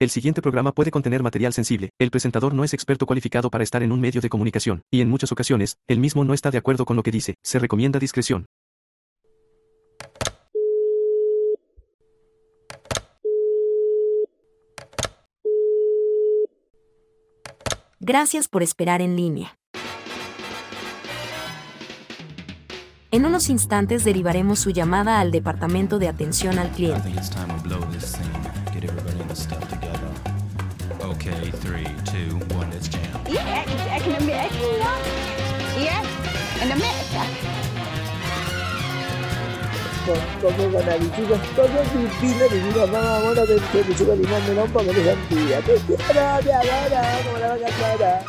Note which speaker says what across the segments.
Speaker 1: El siguiente programa puede contener material sensible. El presentador no es experto cualificado para estar en un medio de comunicación, y en muchas ocasiones, él mismo no está de acuerdo con lo que dice. Se recomienda discreción.
Speaker 2: Gracias por esperar en línea. En unos instantes derivaremos su llamada al Departamento de Atención al Cliente.
Speaker 3: In the. Okay, three, two, one, let's jam.
Speaker 4: Yeah, ik in Amerika. Ja, in Amerika.
Speaker 5: como canalizuga todo Filipina de una mamá mona de que me suba limón melón para que te quiero te adoro como la vaca clara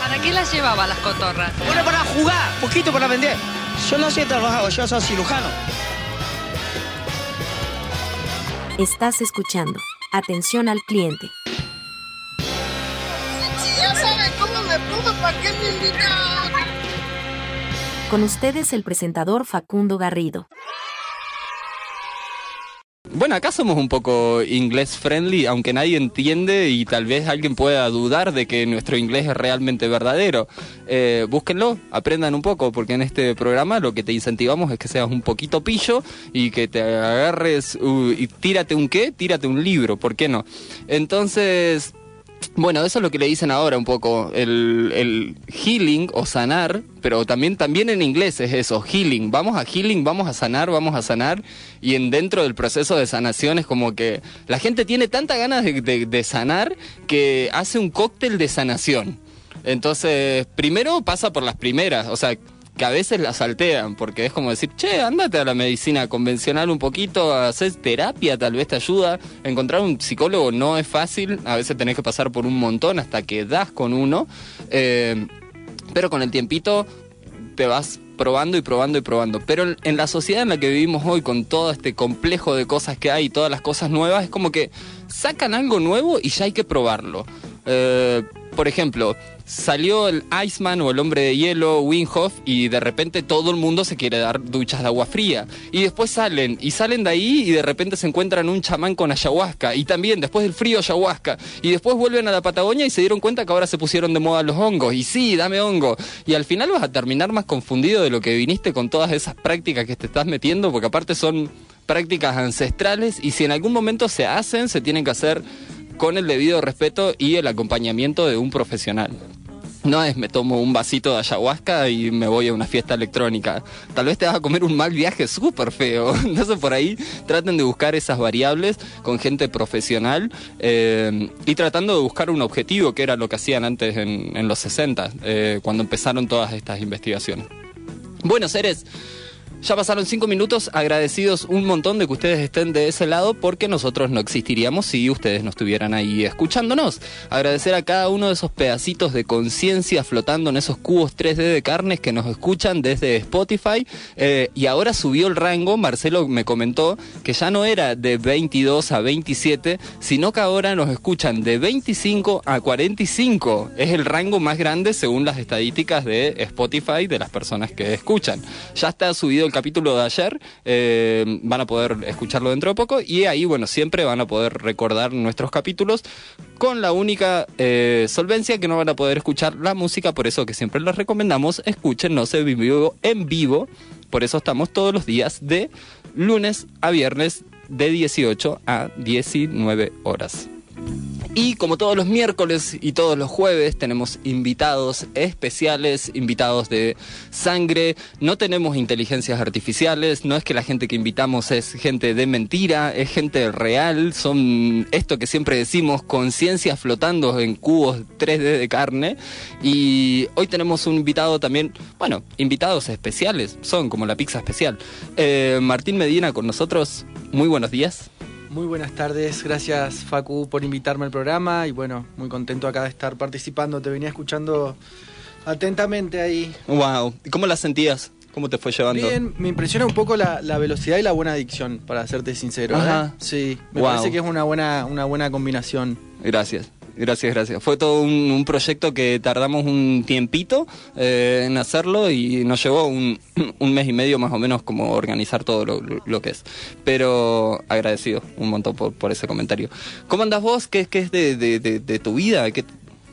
Speaker 6: ¿Para qué las llevaba las cotorras?
Speaker 7: Bueno, para jugar, poquito para vender. Yo no sé trabajar, yo soy cirujano.
Speaker 2: Estás escuchando. Atención al cliente.
Speaker 8: Si ya saben cómo me ¿para qué me?
Speaker 2: Con ustedes el presentador Facundo Garrido.
Speaker 9: Bueno, acá somos un poco inglés friendly, aunque nadie entiende y tal vez alguien pueda dudar de que nuestro inglés es realmente verdadero. Eh, búsquenlo, aprendan un poco, porque en este programa lo que te incentivamos es que seas un poquito pillo y que te agarres uh, y tírate un qué, tírate un libro, ¿por qué no? Entonces, bueno, eso es lo que le dicen ahora un poco, el, healing o sanar, pero también, también en inglés es eso, healing. Vamos a healing, vamos a sanar, vamos a sanar. Y en dentro del proceso de sanación es como que la gente tiene tanta ganas de, de- de sanar que hace un cóctel de sanación. Entonces, primero pasa por las primeras, o sea, que a veces la saltean, porque es como decir, che, andate a la medicina convencional un poquito, hacer terapia, tal vez te ayuda. Encontrar un psicólogo no es fácil, a veces tenés que pasar por un montón hasta que das con uno, eh, pero con el tiempito te vas probando y probando y probando. Pero en- la sociedad en la que vivimos hoy, con todo este complejo de cosas que hay, todas las cosas nuevas, es como que sacan algo nuevo y ya hay que probarlo. Eh, por ejemplo, salió el Iceman o el hombre de hielo, Winhoff, y de repente todo el mundo se quiere dar duchas de agua fría. Y después salen, y salen de ahí y de repente se encuentran un chamán con ayahuasca. Y también después del frío ayahuasca. Y después vuelven a la Patagonia y se dieron cuenta que ahora se pusieron de moda los hongos. Y sí, dame hongo. Y al final vas a terminar más confundido de lo que viniste con todas esas prácticas que te estás metiendo, porque aparte son prácticas ancestrales y si en algún momento se hacen, se tienen que hacer con el debido respeto y el acompañamiento de un profesional. No es me tomo un vasito de ayahuasca y me voy a una fiesta electrónica. Tal vez te vas a comer un mal viaje súper feo. Entonces por ahí traten de buscar esas variables con gente profesional eh, y tratando de buscar un objetivo que era lo que hacían antes en, los 60, eh, cuando empezaron todas estas investigaciones. Bueno, seres, ya pasaron cinco minutos, agradecidos un montón de que ustedes estén de ese lado porque nosotros no existiríamos si ustedes no estuvieran ahí escuchándonos. Agradecer a cada uno de esos pedacitos de conciencia flotando en esos cubos 3D de carnes que nos escuchan desde Spotify. Eh, y ahora subió el rango, Marcelo me comentó que ya no era de 22 a 27, sino que ahora nos escuchan de 25 a 45. Es el rango más grande según las estadísticas de Spotify de las personas que escuchan. Ya está subido el capítulo de ayer, eh, van a poder escucharlo dentro de poco y ahí, bueno, siempre van a poder recordar nuestros capítulos con la única eh, solvencia que no van a poder escuchar la música, por eso que siempre les recomendamos escúchenos en vivo, en vivo, por eso estamos todos los días de lunes a viernes de 18 a 19 horas. Y como todos los miércoles y todos los jueves tenemos invitados especiales, invitados de sangre, no tenemos inteligencias artificiales, no es que la gente que invitamos es gente de mentira, es gente real, son esto que siempre decimos, conciencias flotando en cubos 3D de carne. Y hoy tenemos un invitado también, bueno, invitados especiales, son como la pizza especial. Eh, Martín Medina con nosotros, muy buenos días.
Speaker 10: Muy buenas tardes, gracias Facu por invitarme al programa y bueno, muy contento acá de estar participando, te venía escuchando atentamente ahí.
Speaker 9: Wow, ¿y cómo la sentías? ¿Cómo te fue llevando?
Speaker 10: Bien, me impresiona un poco la, la velocidad y la buena adicción, para serte sincero. ¿eh?
Speaker 9: Ajá.
Speaker 10: Sí, me
Speaker 9: Wow.
Speaker 10: parece que es una buena, una buena combinación.
Speaker 9: Gracias. Gracias, gracias. Fue todo un, proyecto que tardamos un tiempito eh, en hacerlo y nos llevó un, mes y medio más o menos como organizar todo lo, que es. Pero agradecido un montón por, ese comentario. ¿Cómo andas vos? ¿Qué, es de, de tu vida? ¿Qué,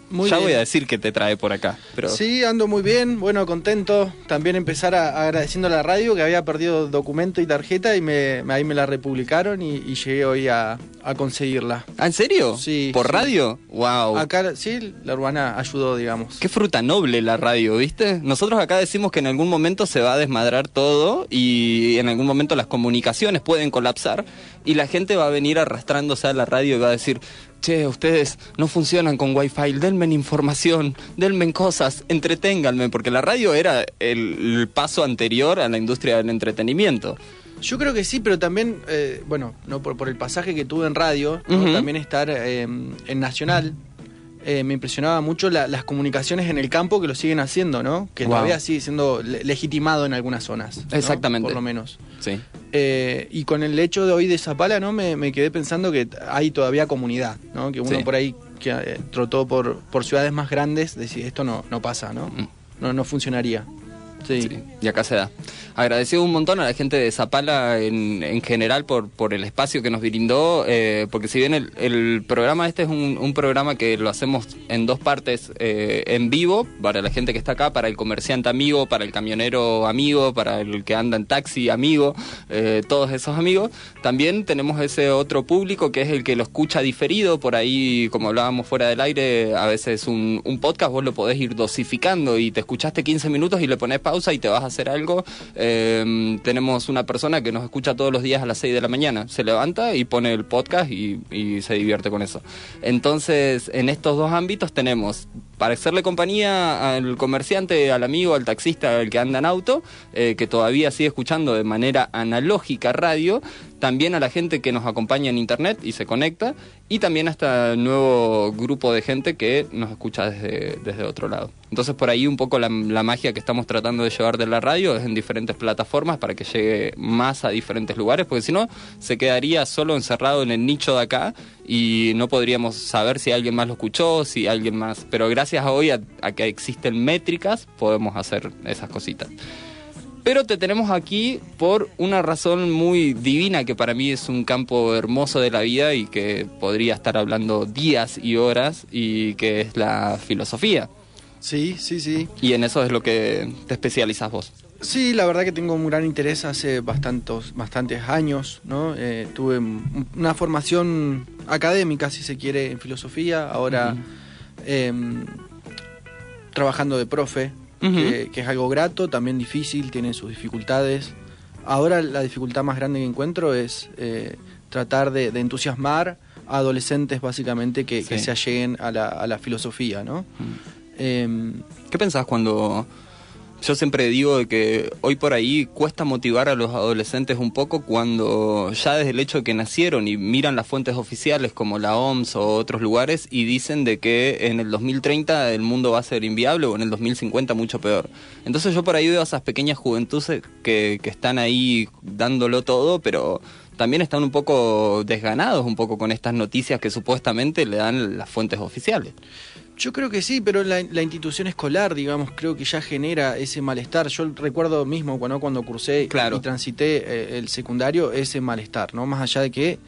Speaker 10: Muy
Speaker 9: ya
Speaker 10: bien.
Speaker 9: voy a decir que te trae por acá. Pero
Speaker 10: Sí, ando muy bien, bueno, contento. También empezar a, agradeciendo a la radio que había perdido documento y tarjeta y me, ahí me la republicaron y, y llegué hoy a, a conseguirla.
Speaker 9: ¿Ah, ¿En serio?
Speaker 10: Sí,
Speaker 9: ¿Por
Speaker 10: sí.
Speaker 9: radio? ¡Wow!
Speaker 10: Acá, sí, la urbana ayudó, digamos.
Speaker 9: Qué fruta noble la radio, ¿viste? Nosotros acá decimos que en algún momento se va a desmadrar todo y en algún momento las comunicaciones pueden colapsar y la gente va a venir arrastrándose a la radio y va a decir, che, ustedes no funcionan con wifi, denme información, denme cosas, entreténganme, porque la radio era el, el paso anterior a la industria del entretenimiento.
Speaker 10: Yo creo que sí, pero también, eh, bueno, no por, por el pasaje que tuve en radio, también estar eh, en Nacional, eh, me impresionaba mucho la- las comunicaciones en el campo que lo siguen haciendo, ¿no? Que
Speaker 9: Wow.
Speaker 10: todavía sigue siendo le- legitimado en algunas zonas. ¿no?
Speaker 9: Exactamente.
Speaker 10: Por lo menos.
Speaker 9: Sí.
Speaker 10: Eh, y con el hecho de hoy de Zapala, ¿no? Me, me quedé pensando que hay todavía comunidad, ¿no? Que uno
Speaker 9: Sí.
Speaker 10: por ahí que eh, trotó por, por ciudades más grandes, decía, esto no, no pasa, ¿no?
Speaker 9: Mm.
Speaker 10: No, no funcionaría. Sí.
Speaker 9: Sí, y acá se da. Agradecido un montón a la gente de Zapala en, en general por, por el espacio que nos brindó, eh, porque si bien el, el programa este es un, un programa que lo hacemos en dos partes eh, en vivo, para la gente que está acá, para el comerciante amigo, para el camionero amigo, para el que anda en taxi amigo, eh, todos esos amigos, también tenemos ese otro público que es el que lo escucha diferido, por ahí, como hablábamos fuera del aire, a veces un, un podcast vos lo podés ir dosificando y te escuchaste 15 minutos y le pones pausa y te vas a hacer algo. Eh, tenemos una persona que nos escucha todos los días a las 6 de la mañana, se levanta y pone el podcast y se divierte con eso. Entonces, en estos dos ámbitos tenemos para hacerle compañía al comerciante, al amigo, al taxista, al que anda en auto, eh, que todavía sigue escuchando de manera analógica radio, también a la gente que nos acompaña en internet y se conecta, y también hasta el nuevo grupo de gente que nos escucha desde, desde otro lado. Entonces por ahí un poco la, magia que estamos tratando de llevar de la radio es en diferentes plataformas para que llegue más a diferentes lugares, porque si no se quedaría solo encerrado en el nicho de acá y no podríamos saber si alguien más lo escuchó, si alguien más... Pero a hoy a, a que existen métricas podemos hacer esas cositas. Pero te tenemos aquí por una razón muy divina que para mí es un campo hermoso de la vida y que podría estar hablando días y horas y que es la filosofía.
Speaker 10: Sí, sí, sí.
Speaker 9: Y en eso es lo que te especializas vos.
Speaker 10: Sí, la verdad que tengo un gran interés hace bastantes, bastantes años, ¿no? Eh, tuve un- una formación académica, si se quiere, en filosofía, ahora em, trabajando de profe, que, que es algo grato, también difícil, tiene sus dificultades. Ahora la dificultad más grande que encuentro es eh, tratar de, de entusiasmar a adolescentes básicamente que, se alleguen a la, a la filosofía, ¿no? Em,
Speaker 9: ¿Qué pensás cuando yo siempre digo que hoy por ahí cuesta motivar a los adolescentes un poco cuando ya desde el hecho de que nacieron y miran las fuentes oficiales como la OMS o otros lugares y dicen de que en el 2030 el mundo va a ser inviable o en el 2050 mucho peor. Entonces yo por ahí veo a esas pequeñas juventudes que, que están ahí dándolo todo, pero también están un poco desganados un poco con estas noticias que supuestamente le dan las fuentes oficiales.
Speaker 10: Yo creo que sí, pero la, la institución escolar, digamos, creo que ya genera ese malestar. Yo recuerdo mismo cuando, cuando cursé
Speaker 9: Claro.
Speaker 10: y transité eh, el secundario, ese malestar, ¿no? Más allá de que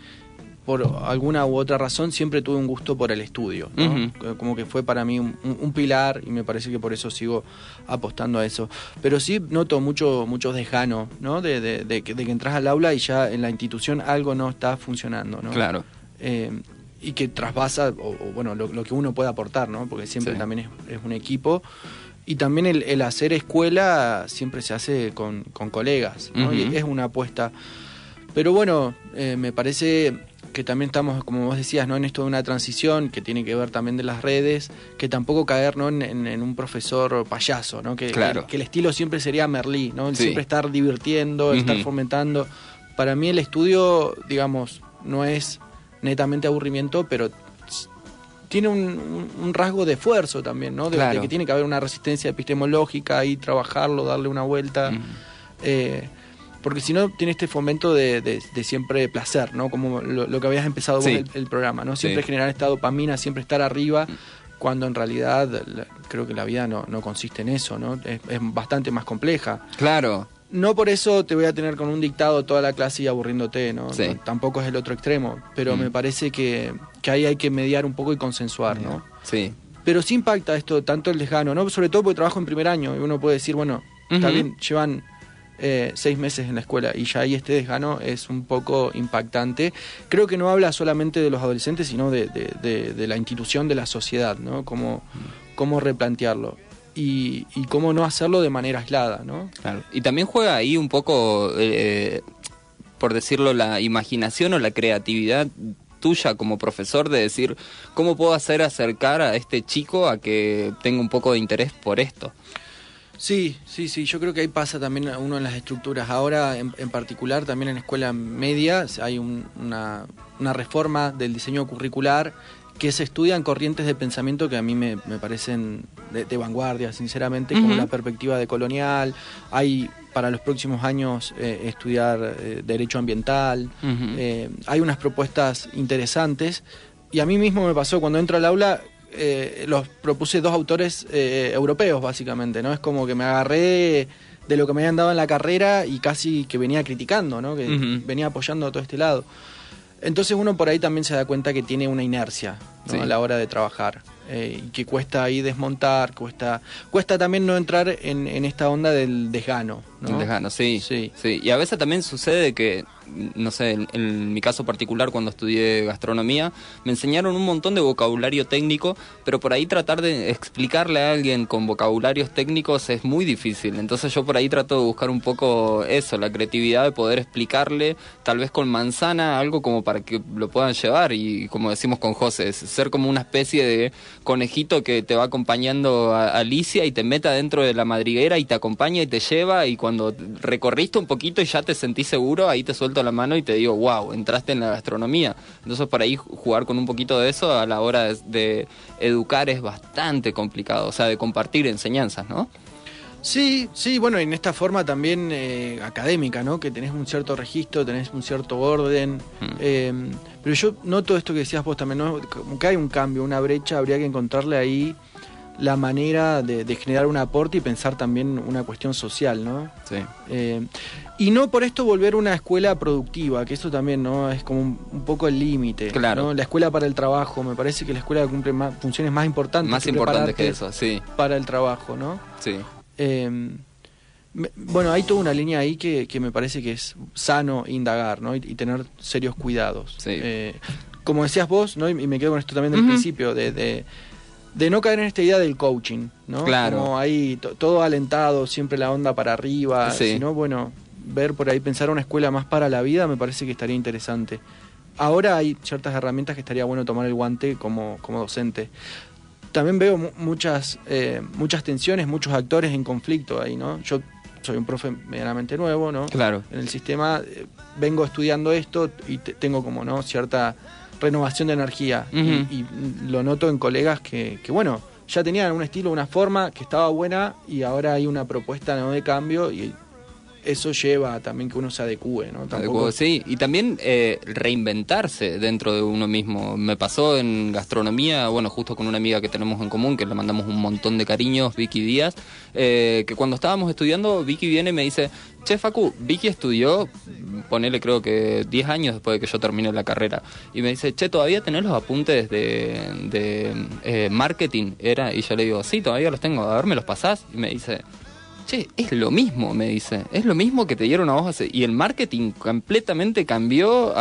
Speaker 10: por alguna u otra razón siempre tuve un gusto por el estudio, ¿no?
Speaker 9: Ujú.
Speaker 10: Como que fue para mí un, un- un pilar y me parece que por eso sigo apostando a eso. Pero sí noto mucho, mucho desgano, ¿no? De, de- de que, de que entras al aula y ya en la institución algo no está funcionando, ¿no?
Speaker 9: Claro.
Speaker 10: eh, y que trasvasa, o, o, bueno, lo, lo que uno puede aportar, ¿no? Porque siempre
Speaker 9: Sí.
Speaker 10: también es, es un equipo. Y también el, el hacer escuela siempre se hace con, con colegas, ¿no?
Speaker 9: Ujú.
Speaker 10: Y es una apuesta. Pero bueno, eh, me parece que también estamos, como vos decías, ¿no? en esto de una transición que tiene que ver también de las redes, que tampoco caer ¿no? en, en- en un profesor payaso, ¿no? que,
Speaker 9: Claro.
Speaker 10: que, que el estilo siempre sería Merlí, ¿no? el
Speaker 9: Sí.
Speaker 10: siempre estar divirtiendo, el estar
Speaker 9: Ujú.
Speaker 10: fomentando. Para mí el estudio, digamos, no es netamente aburrimiento, pero tiene un, rasgo de esfuerzo también, ¿no? De, que tiene que haber una resistencia epistemológica y trabajarlo, darle una vuelta.
Speaker 9: Ujú.
Speaker 10: Eh, porque si no tiene este fomento de, de- de siempre placer, ¿no? Como lo, lo que habías empezado vos
Speaker 9: Sí.
Speaker 10: el, el programa, ¿no? Siempre
Speaker 9: Sí.
Speaker 10: generar esta dopamina, siempre estar arriba, cuando en realidad la- creo que la vida no, no consiste en eso, ¿no? Es, es bastante más compleja.
Speaker 9: Claro,
Speaker 10: No por eso te voy a tener con un dictado toda la clase y aburriéndote, ¿no?
Speaker 9: Sí.
Speaker 10: No, tampoco es el otro extremo, pero
Speaker 9: Mm.
Speaker 10: me parece que, que ahí hay que mediar un poco y consensuar, ¿no?
Speaker 9: sí.
Speaker 10: Pero sí impacta esto, tanto el desgano, ¿no? Sobre todo porque trabajo en primer año y uno puede decir, bueno, bien, llevan eh, seis meses en la escuela y ya ahí este desgano es un poco impactante. Creo que no habla solamente de los adolescentes, sino de, de- de- de la institución, de la sociedad, ¿no? Cómo, cómo replantearlo y, y cómo no hacerlo de manera aislada, ¿no?
Speaker 9: Claro. Y también juega ahí un poco, eh, por decirlo, la imaginación o la creatividad tuya como profesor de decir, ¿cómo puedo hacer acercar a este chico a que tenga un poco de interés por esto?
Speaker 10: Sí, sí, sí, yo creo que ahí pasa también uno en las estructuras. Ahora, en, en particular, también en la escuela media hay un- una, una reforma del diseño curricular que se estudian corrientes de pensamiento que a mí me, me parecen de, de vanguardia, sinceramente, como la perspectiva de colonial. Hay para los próximos años eh, estudiar eh, derecho ambiental. Eh, hay unas propuestas interesantes. Y a mí mismo me pasó cuando entro al aula eh, los propuse dos autores eh, europeos básicamente no es como que me agarré de lo que me habían dado en la carrera y casi que venía criticando no que venía apoyando a todo este lado entonces uno por ahí también se da cuenta que tiene una inercia ¿no?
Speaker 9: Sí.
Speaker 10: a la hora de trabajar eh, y que cuesta ahí desmontar cuesta cuesta también no entrar en, en esta onda del desgano ¿no?
Speaker 9: El desgano, sí,
Speaker 10: Sí.
Speaker 9: sí. Y a veces también sucede que, no sé, en, en mi caso particular cuando estudié gastronomía, me enseñaron un montón de vocabulario técnico, pero por ahí tratar de explicarle a alguien con vocabularios técnicos es muy difícil. Entonces yo por ahí trato de buscar un poco eso, la creatividad de poder explicarle, tal vez con manzana, algo como para que lo puedan llevar. Y como decimos con José, ser como una especie de conejito que te va acompañando a Alicia y te meta dentro de la madriguera y te acompaña y te lleva y cuando recorriste un poquito y ya te sentís seguro, ahí te la mano y te digo, wow, entraste en la gastronomía. Entonces por ahí jugar con un poquito de eso a la hora de, de educar es bastante complicado, o sea, de compartir enseñanzas, ¿no?
Speaker 10: Sí, sí, bueno, en esta forma también eh, académica, ¿no? Que tenés un cierto registro, tenés un cierto orden.
Speaker 9: Mm.
Speaker 10: eh, pero yo noto esto que decías vos también, ¿no? Como que hay un cambio, una brecha, habría que encontrarle ahí la manera de, de generar un aporte y pensar también una cuestión social, ¿no?
Speaker 9: Sí.
Speaker 10: Eh, y no por esto volver una escuela productiva, que eso también no es como un, un poco el límite.
Speaker 9: Claro.
Speaker 10: ¿no? La escuela para el trabajo, me parece que la escuela cumple más, funciones más importantes.
Speaker 9: Más
Speaker 10: que
Speaker 9: importante que eso, sí,
Speaker 10: Para el trabajo, ¿no?
Speaker 9: sí.
Speaker 10: Eh, me- bueno, hay toda una línea ahí que, que me parece que es sano indagar, ¿no? Y, y tener serios cuidados.
Speaker 9: Sí.
Speaker 10: Eh, como decías vos, ¿no? Y, y me quedo con esto también del principio, de, de, de no caer en esta idea del coaching, ¿no?
Speaker 9: Claro.
Speaker 10: Como ahí to- todo alentado, siempre la onda para arriba,
Speaker 9: Sí.
Speaker 10: sino, bueno, ver por ahí, pensar una escuela más para la vida, me parece que estaría interesante. Ahora hay ciertas herramientas que estaría bueno tomar el guante como, como docente. También veo mu- muchas, eh, muchas tensiones, muchos actores en conflicto ahí, ¿no? Yo soy un profe medianamente nuevo, ¿no?
Speaker 9: Claro.
Speaker 10: En el sistema eh, vengo estudiando esto y te- tengo como, ¿no? Cierta renovación de energía. Y- lo noto en colegas que, que, bueno, ya tenían un estilo, una forma que estaba buena y ahora hay una propuesta ¿no? de cambio y eso lleva también que uno se adecue, ¿no?
Speaker 9: Adecuado, sí, y también eh, reinventarse dentro de uno mismo. Me pasó en gastronomía, bueno, justo con una amiga que tenemos en común, que le mandamos un montón de cariños, Vicky Díaz, eh, que cuando estábamos estudiando, Vicky viene y me dice, che Facu, Vicky estudió, ponele creo que 10 años después de que yo terminé la carrera, y me dice, che, ¿todavía tenés los apuntes de, de eh, marketing? Era, y yo le digo, sí, todavía los tengo, a ver, ¿me los pasás? Y me dice, Che, es lo mismo, me dice. Es lo mismo que te dieron a vos hace... Y el marketing completamente cambió,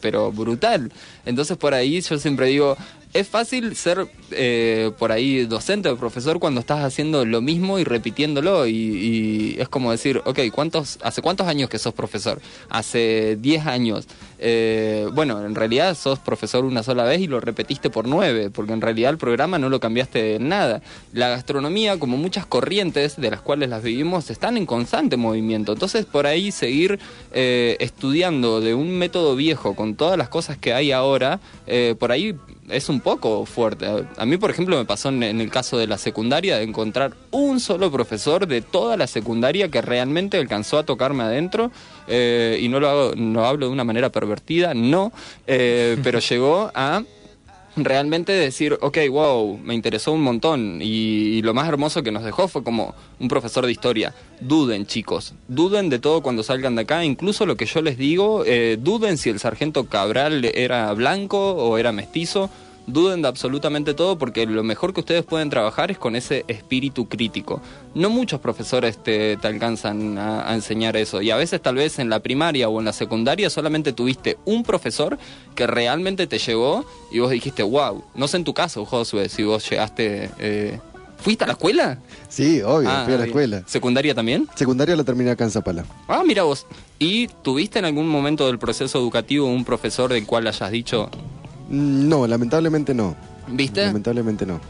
Speaker 9: pero brutal. Entonces por ahí yo siempre digo, es fácil ser eh, por ahí docente o profesor cuando estás haciendo lo mismo y repitiéndolo. Y, es como decir, ok, ¿cuántos, ¿hace cuántos años que sos profesor? Hace 10 años. Eh, bueno, en realidad sos profesor una sola vez y lo repetiste por nueve, porque en realidad el programa no lo cambiaste en nada. La gastronomía, como muchas corrientes de las cuales las vivimos, están en constante movimiento. Entonces, por ahí seguir eh, estudiando de un método viejo con todas las cosas que hay ahora, eh, por ahí es un poco fuerte. A mí, por ejemplo, me pasó en, el caso de la secundaria de encontrar un solo profesor de toda la secundaria que realmente alcanzó a tocarme adentro. eh, y no lo, hago, no hablo de una manera pervertida, no, eh, pero llegó a realmente decir, ok, wow, me interesó un montón. Y, y lo más hermoso que nos dejó fue como un profesor de historia. Duden, chicos, duden de todo cuando salgan de acá. Incluso lo que yo les digo, eh, duden si el sargento Cabral era blanco o era mestizo. Duden de absolutamente todo porque lo mejor que ustedes pueden trabajar es con ese espíritu crítico. No muchos profesores te, te alcanzan a, a enseñar eso y a veces tal vez en la primaria o en la secundaria solamente tuviste un profesor que realmente te llegó y vos dijiste, wow, no sé en tu caso, Josué, si vos llegaste... eh, ¿Fuiste a la escuela?
Speaker 11: Sí, obvio,
Speaker 9: Ah,
Speaker 11: fui a la escuela.
Speaker 9: ¿Secundaria también?
Speaker 11: Secundaria la terminé acá en Zapala.
Speaker 9: Ah, mira vos. ¿Y tuviste en algún momento del proceso educativo un profesor del cual hayas dicho,
Speaker 11: No, lamentablemente no.
Speaker 9: ¿viste?
Speaker 11: Lamentablemente no.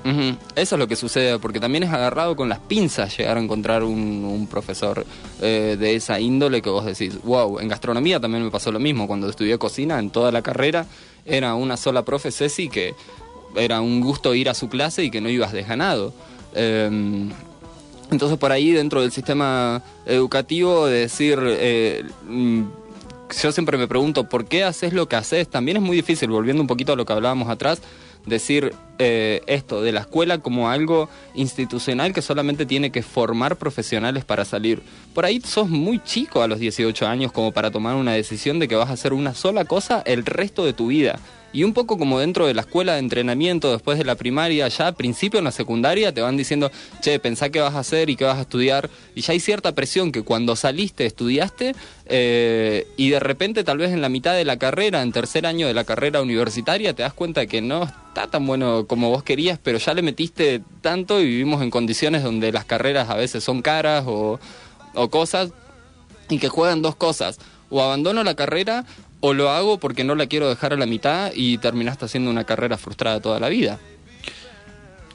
Speaker 9: Eso es lo que sucede, porque también es agarrado con las pinzas llegar a encontrar un, un profesor eh, de esa índole que vos decís, wow, en gastronomía también me pasó lo mismo, cuando estudié cocina, en toda la carrera, era una sola profe Ceci que era un gusto ir a su clase y que no ibas desganado. Eh, entonces por ahí dentro del sistema educativo de decir, eh, mm, yo siempre me pregunto, ¿por qué haces lo que haces? También es muy difícil, volviendo un poquito a lo que hablábamos atrás, decir eh, esto de la escuela como algo institucional que solamente tiene que formar profesionales para salir. Por ahí sos muy chico a los 18 años como para tomar una decisión de que vas a hacer una sola cosa el resto de tu vida. Y un poco como dentro de la escuela de entrenamiento, después de la primaria, ya al principio en la secundaria te van diciendo, che, pensá qué vas a hacer y qué vas a estudiar. Y ya hay cierta presión que cuando saliste estudiaste eh, y de repente tal vez en la mitad de la carrera, en tercer año de la carrera universitaria, te das cuenta que no está tan bueno como vos querías, pero ya le metiste tanto y vivimos en condiciones donde las carreras a veces son caras o, o cosas y que juegan dos cosas. O abandono la carrera o lo hago porque no la quiero dejar a la mitad y terminaste haciendo una carrera frustrada toda la vida.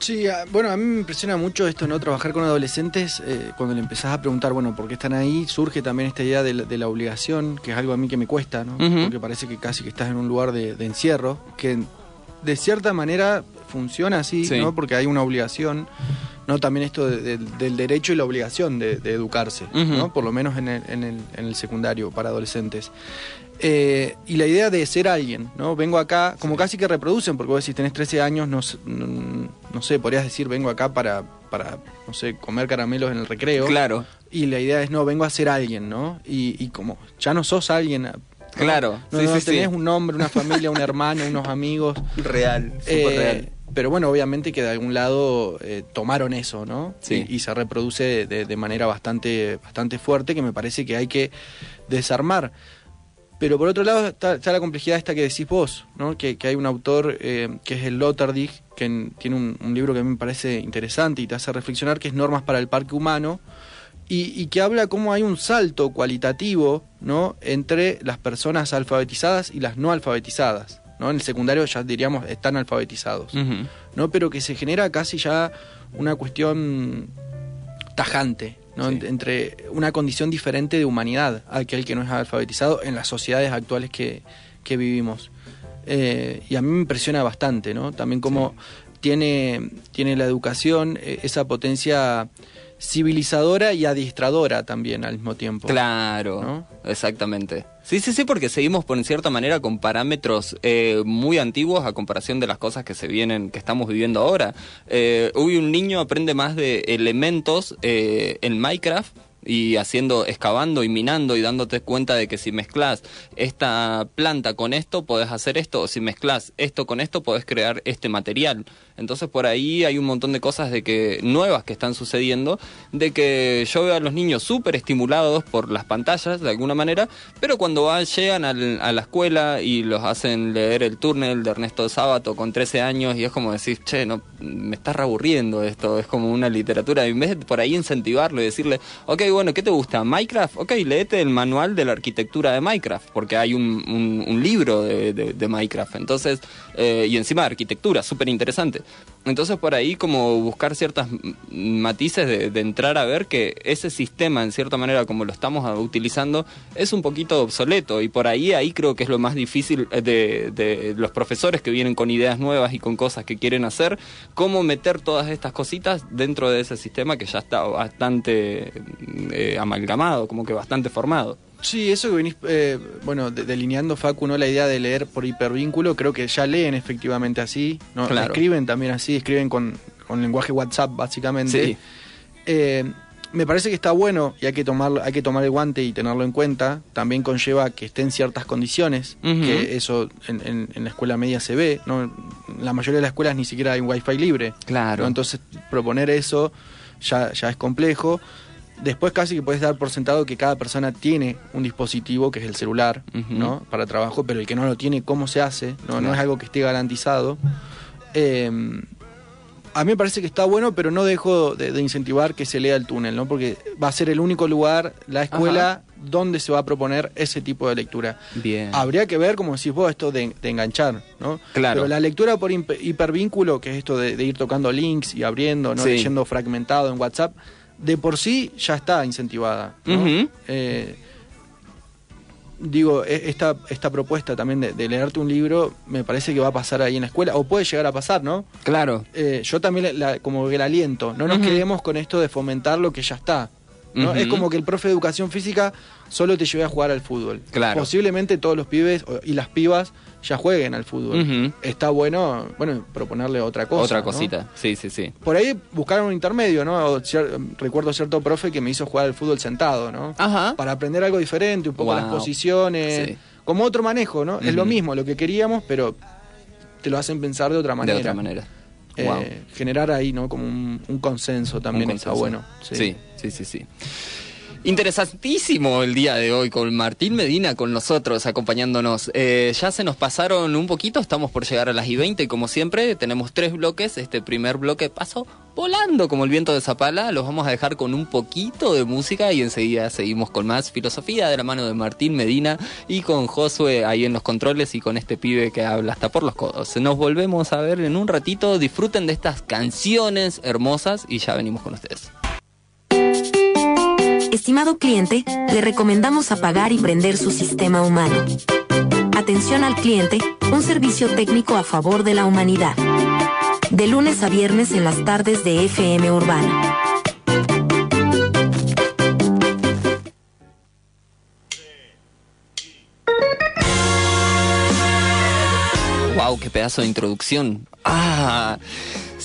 Speaker 10: Sí, ah, bueno, a mí me impresiona mucho esto, ¿no? Trabajar con adolescentes, eh, cuando le empezás a preguntar, bueno, ¿por qué están ahí? Surge también esta idea de la, de la obligación, que es algo a mí que me cuesta, ¿no? Porque parece que casi que estás en un lugar de, de encierro, que de cierta manera funciona así,
Speaker 9: Sí.
Speaker 10: ¿no? Porque hay una obligación, ¿no? También esto de- de- del derecho y la obligación de, educarse. ¿no? Por lo menos en el, en el- en el secundario para adolescentes. Eh, y la idea de ser alguien, ¿no? Vengo acá, como casi que reproducen, porque vos decís, tenés 13 años, no, no, no sé, podrías decir, vengo acá para, para, no sé, comer caramelos en el recreo.
Speaker 9: Claro.
Speaker 10: Y la idea es, no, vengo a ser alguien, ¿no? Y, y como ya no sos alguien.
Speaker 9: Claro,
Speaker 10: No,
Speaker 9: sí,
Speaker 10: no
Speaker 9: sí,
Speaker 10: tenés
Speaker 9: sí.
Speaker 10: un nombre, una familia, un hermano, unos amigos.
Speaker 9: Real,
Speaker 10: Eh,
Speaker 9: real.
Speaker 10: Pero bueno, obviamente que de algún lado eh, tomaron eso, ¿no?
Speaker 9: Sí.
Speaker 10: Y, y se reproduce de, de manera bastante, bastante fuerte que me parece que hay que desarmar. Pero por otro lado está, está la complejidad esta que decís vos, ¿no? Que, que hay un autor eh, que es el que en- tiene un, un libro que a mí me parece interesante y te hace reflexionar, que es Normas para el Parque Humano, y, y que habla cómo hay un salto cualitativo ¿no? entre las personas alfabetizadas y las no alfabetizadas. ¿no? En el secundario ya diríamos están alfabetizados. ¿no? Pero que se genera casi ya una cuestión tajante, ¿no?
Speaker 9: Sí.
Speaker 10: Ent- entre una condición diferente de humanidad, aquel que no es alfabetizado en las sociedades actuales que, que vivimos. Eh, y a mí me impresiona bastante, ¿no? También como tiene, tiene la educación eh, esa potencia civilizadora y adiestradora también al mismo tiempo.
Speaker 9: Claro,
Speaker 10: ¿No?
Speaker 9: exactamente. Sí, sí, sí, porque seguimos por en cierta manera con parámetros eh, muy antiguos a comparación de las cosas que se vienen, que estamos viviendo ahora. Eh, hoy un niño aprende más de elementos eh, en Minecraft y haciendo, excavando y minando y dándote cuenta de que si mezclas esta planta con esto podés hacer esto, o si mezclas esto con esto podés crear este material. Entonces por ahí hay un montón de cosas de que nuevas que están sucediendo, de que yo veo a los niños súper estimulados por las pantallas de alguna manera, pero cuando van, llegan al- a la escuela y los hacen leer el túnel de Ernesto Sábato con 13 años y es como decir, che, no, me está reaburriendo esto, es como una literatura, en vez de por ahí incentivarlo y decirle, ok, bueno, ¿qué te gusta? ¿Minecraft? Ok, léete el manual de la arquitectura de Minecraft, porque hay un, un- un libro de, Minecraft, entonces, eh, y encima de arquitectura, súper interesante. Entonces por ahí como buscar ciertas matices de, entrar a ver que ese sistema en cierta manera como lo estamos utilizando es un poquito obsoleto y por ahí ahí creo que es lo más difícil eh, de, de los profesores que vienen con ideas nuevas y con cosas que quieren hacer, cómo meter todas estas cositas dentro de ese sistema que ya está bastante eh, amalgamado, como que bastante formado.
Speaker 10: Sí, eso que venís, eh, bueno, de- delineando Facu, ¿no? La idea de leer por hipervínculo, creo que ya leen efectivamente así, ¿no?
Speaker 9: Claro.
Speaker 10: Escriben también así, escriben con, con lenguaje WhatsApp, básicamente.
Speaker 9: Sí.
Speaker 10: Eh, me parece que está bueno y hay que, tomarlo, hay que tomar el guante y tenerlo en cuenta. También conlleva que esté en ciertas condiciones, que eso en, en- en la escuela media se ve, ¿no? En la mayoría de las escuelas ni siquiera hay un wifi libre.
Speaker 9: Claro.
Speaker 10: ¿no? Entonces, proponer eso ya, ya es complejo. Después casi que puedes dar por sentado que cada persona tiene un dispositivo, que es el celular. ¿no? Para trabajo, pero el que no lo tiene, ¿cómo se hace? No, no es algo que esté garantizado. Eh, a mí me parece que está bueno, pero no dejo de, de incentivar que se lea el túnel, ¿no? Porque va a ser el único lugar, la escuela, donde se va a proponer ese tipo de lectura.
Speaker 9: Bien.
Speaker 10: Habría que ver, como decís vos, esto de, de enganchar, ¿no?
Speaker 9: Claro.
Speaker 10: Pero la lectura por hipervínculo, que es esto de, de ir tocando links y abriendo, ¿no?
Speaker 9: Sí.
Speaker 10: Leyendo fragmentado en WhatsApp, de por sí ya está incentivada. Eh, digo, e- esta, esta propuesta también de, de leerte un libro me parece que va a pasar ahí en la escuela, o puede llegar a pasar, ¿no?
Speaker 9: Claro.
Speaker 10: Eh, yo también la- como que la aliento, no nos quedemos con esto de fomentar lo que ya está. ¿no? Es como que el profe de educación física solo te lleve a jugar al fútbol.
Speaker 9: Claro.
Speaker 10: Posiblemente todos los pibes y las pibas ya jueguen al fútbol. Está bueno, bueno, proponerle otra cosa.
Speaker 9: Otra
Speaker 10: ¿no?
Speaker 9: cosita. Sí, sí, sí.
Speaker 10: Por ahí buscar un intermedio, ¿no? O cier- recuerdo cierto profe que me hizo jugar al fútbol sentado, ¿no?
Speaker 9: Ajá.
Speaker 10: Para aprender algo diferente, un poco
Speaker 9: Wow.
Speaker 10: las posiciones,
Speaker 9: Sí.
Speaker 10: como otro manejo, ¿no? Es lo mismo, lo que queríamos, pero te lo hacen pensar de otra manera.
Speaker 9: De otra manera.
Speaker 10: Eh,
Speaker 9: Wow.
Speaker 10: Generar ahí, ¿no? Como un, un consenso también
Speaker 9: Un
Speaker 10: está bueno.
Speaker 9: Sí, sí, sí, sí. Interesantísimo el día de hoy con Martín Medina con nosotros acompañándonos. Eh, ya se nos pasaron un poquito, estamos por llegar a las y 20 como siempre. Tenemos tres bloques. Este primer bloque pasó volando como el viento de Zapala. Los vamos a dejar con un poquito de música y enseguida seguimos con más filosofía de la mano de Martín Medina y con Josué ahí en los controles y con este pibe que habla hasta por los codos. Nos volvemos a ver en un ratito. Disfruten de estas canciones hermosas y ya venimos con ustedes.
Speaker 2: Estimado cliente, le recomendamos apagar y prender su sistema humano. Atención al cliente, un servicio técnico a favor de la humanidad. De lunes a viernes en las tardes de FM Urbana.
Speaker 9: Wow, qué pedazo de introducción. Ah,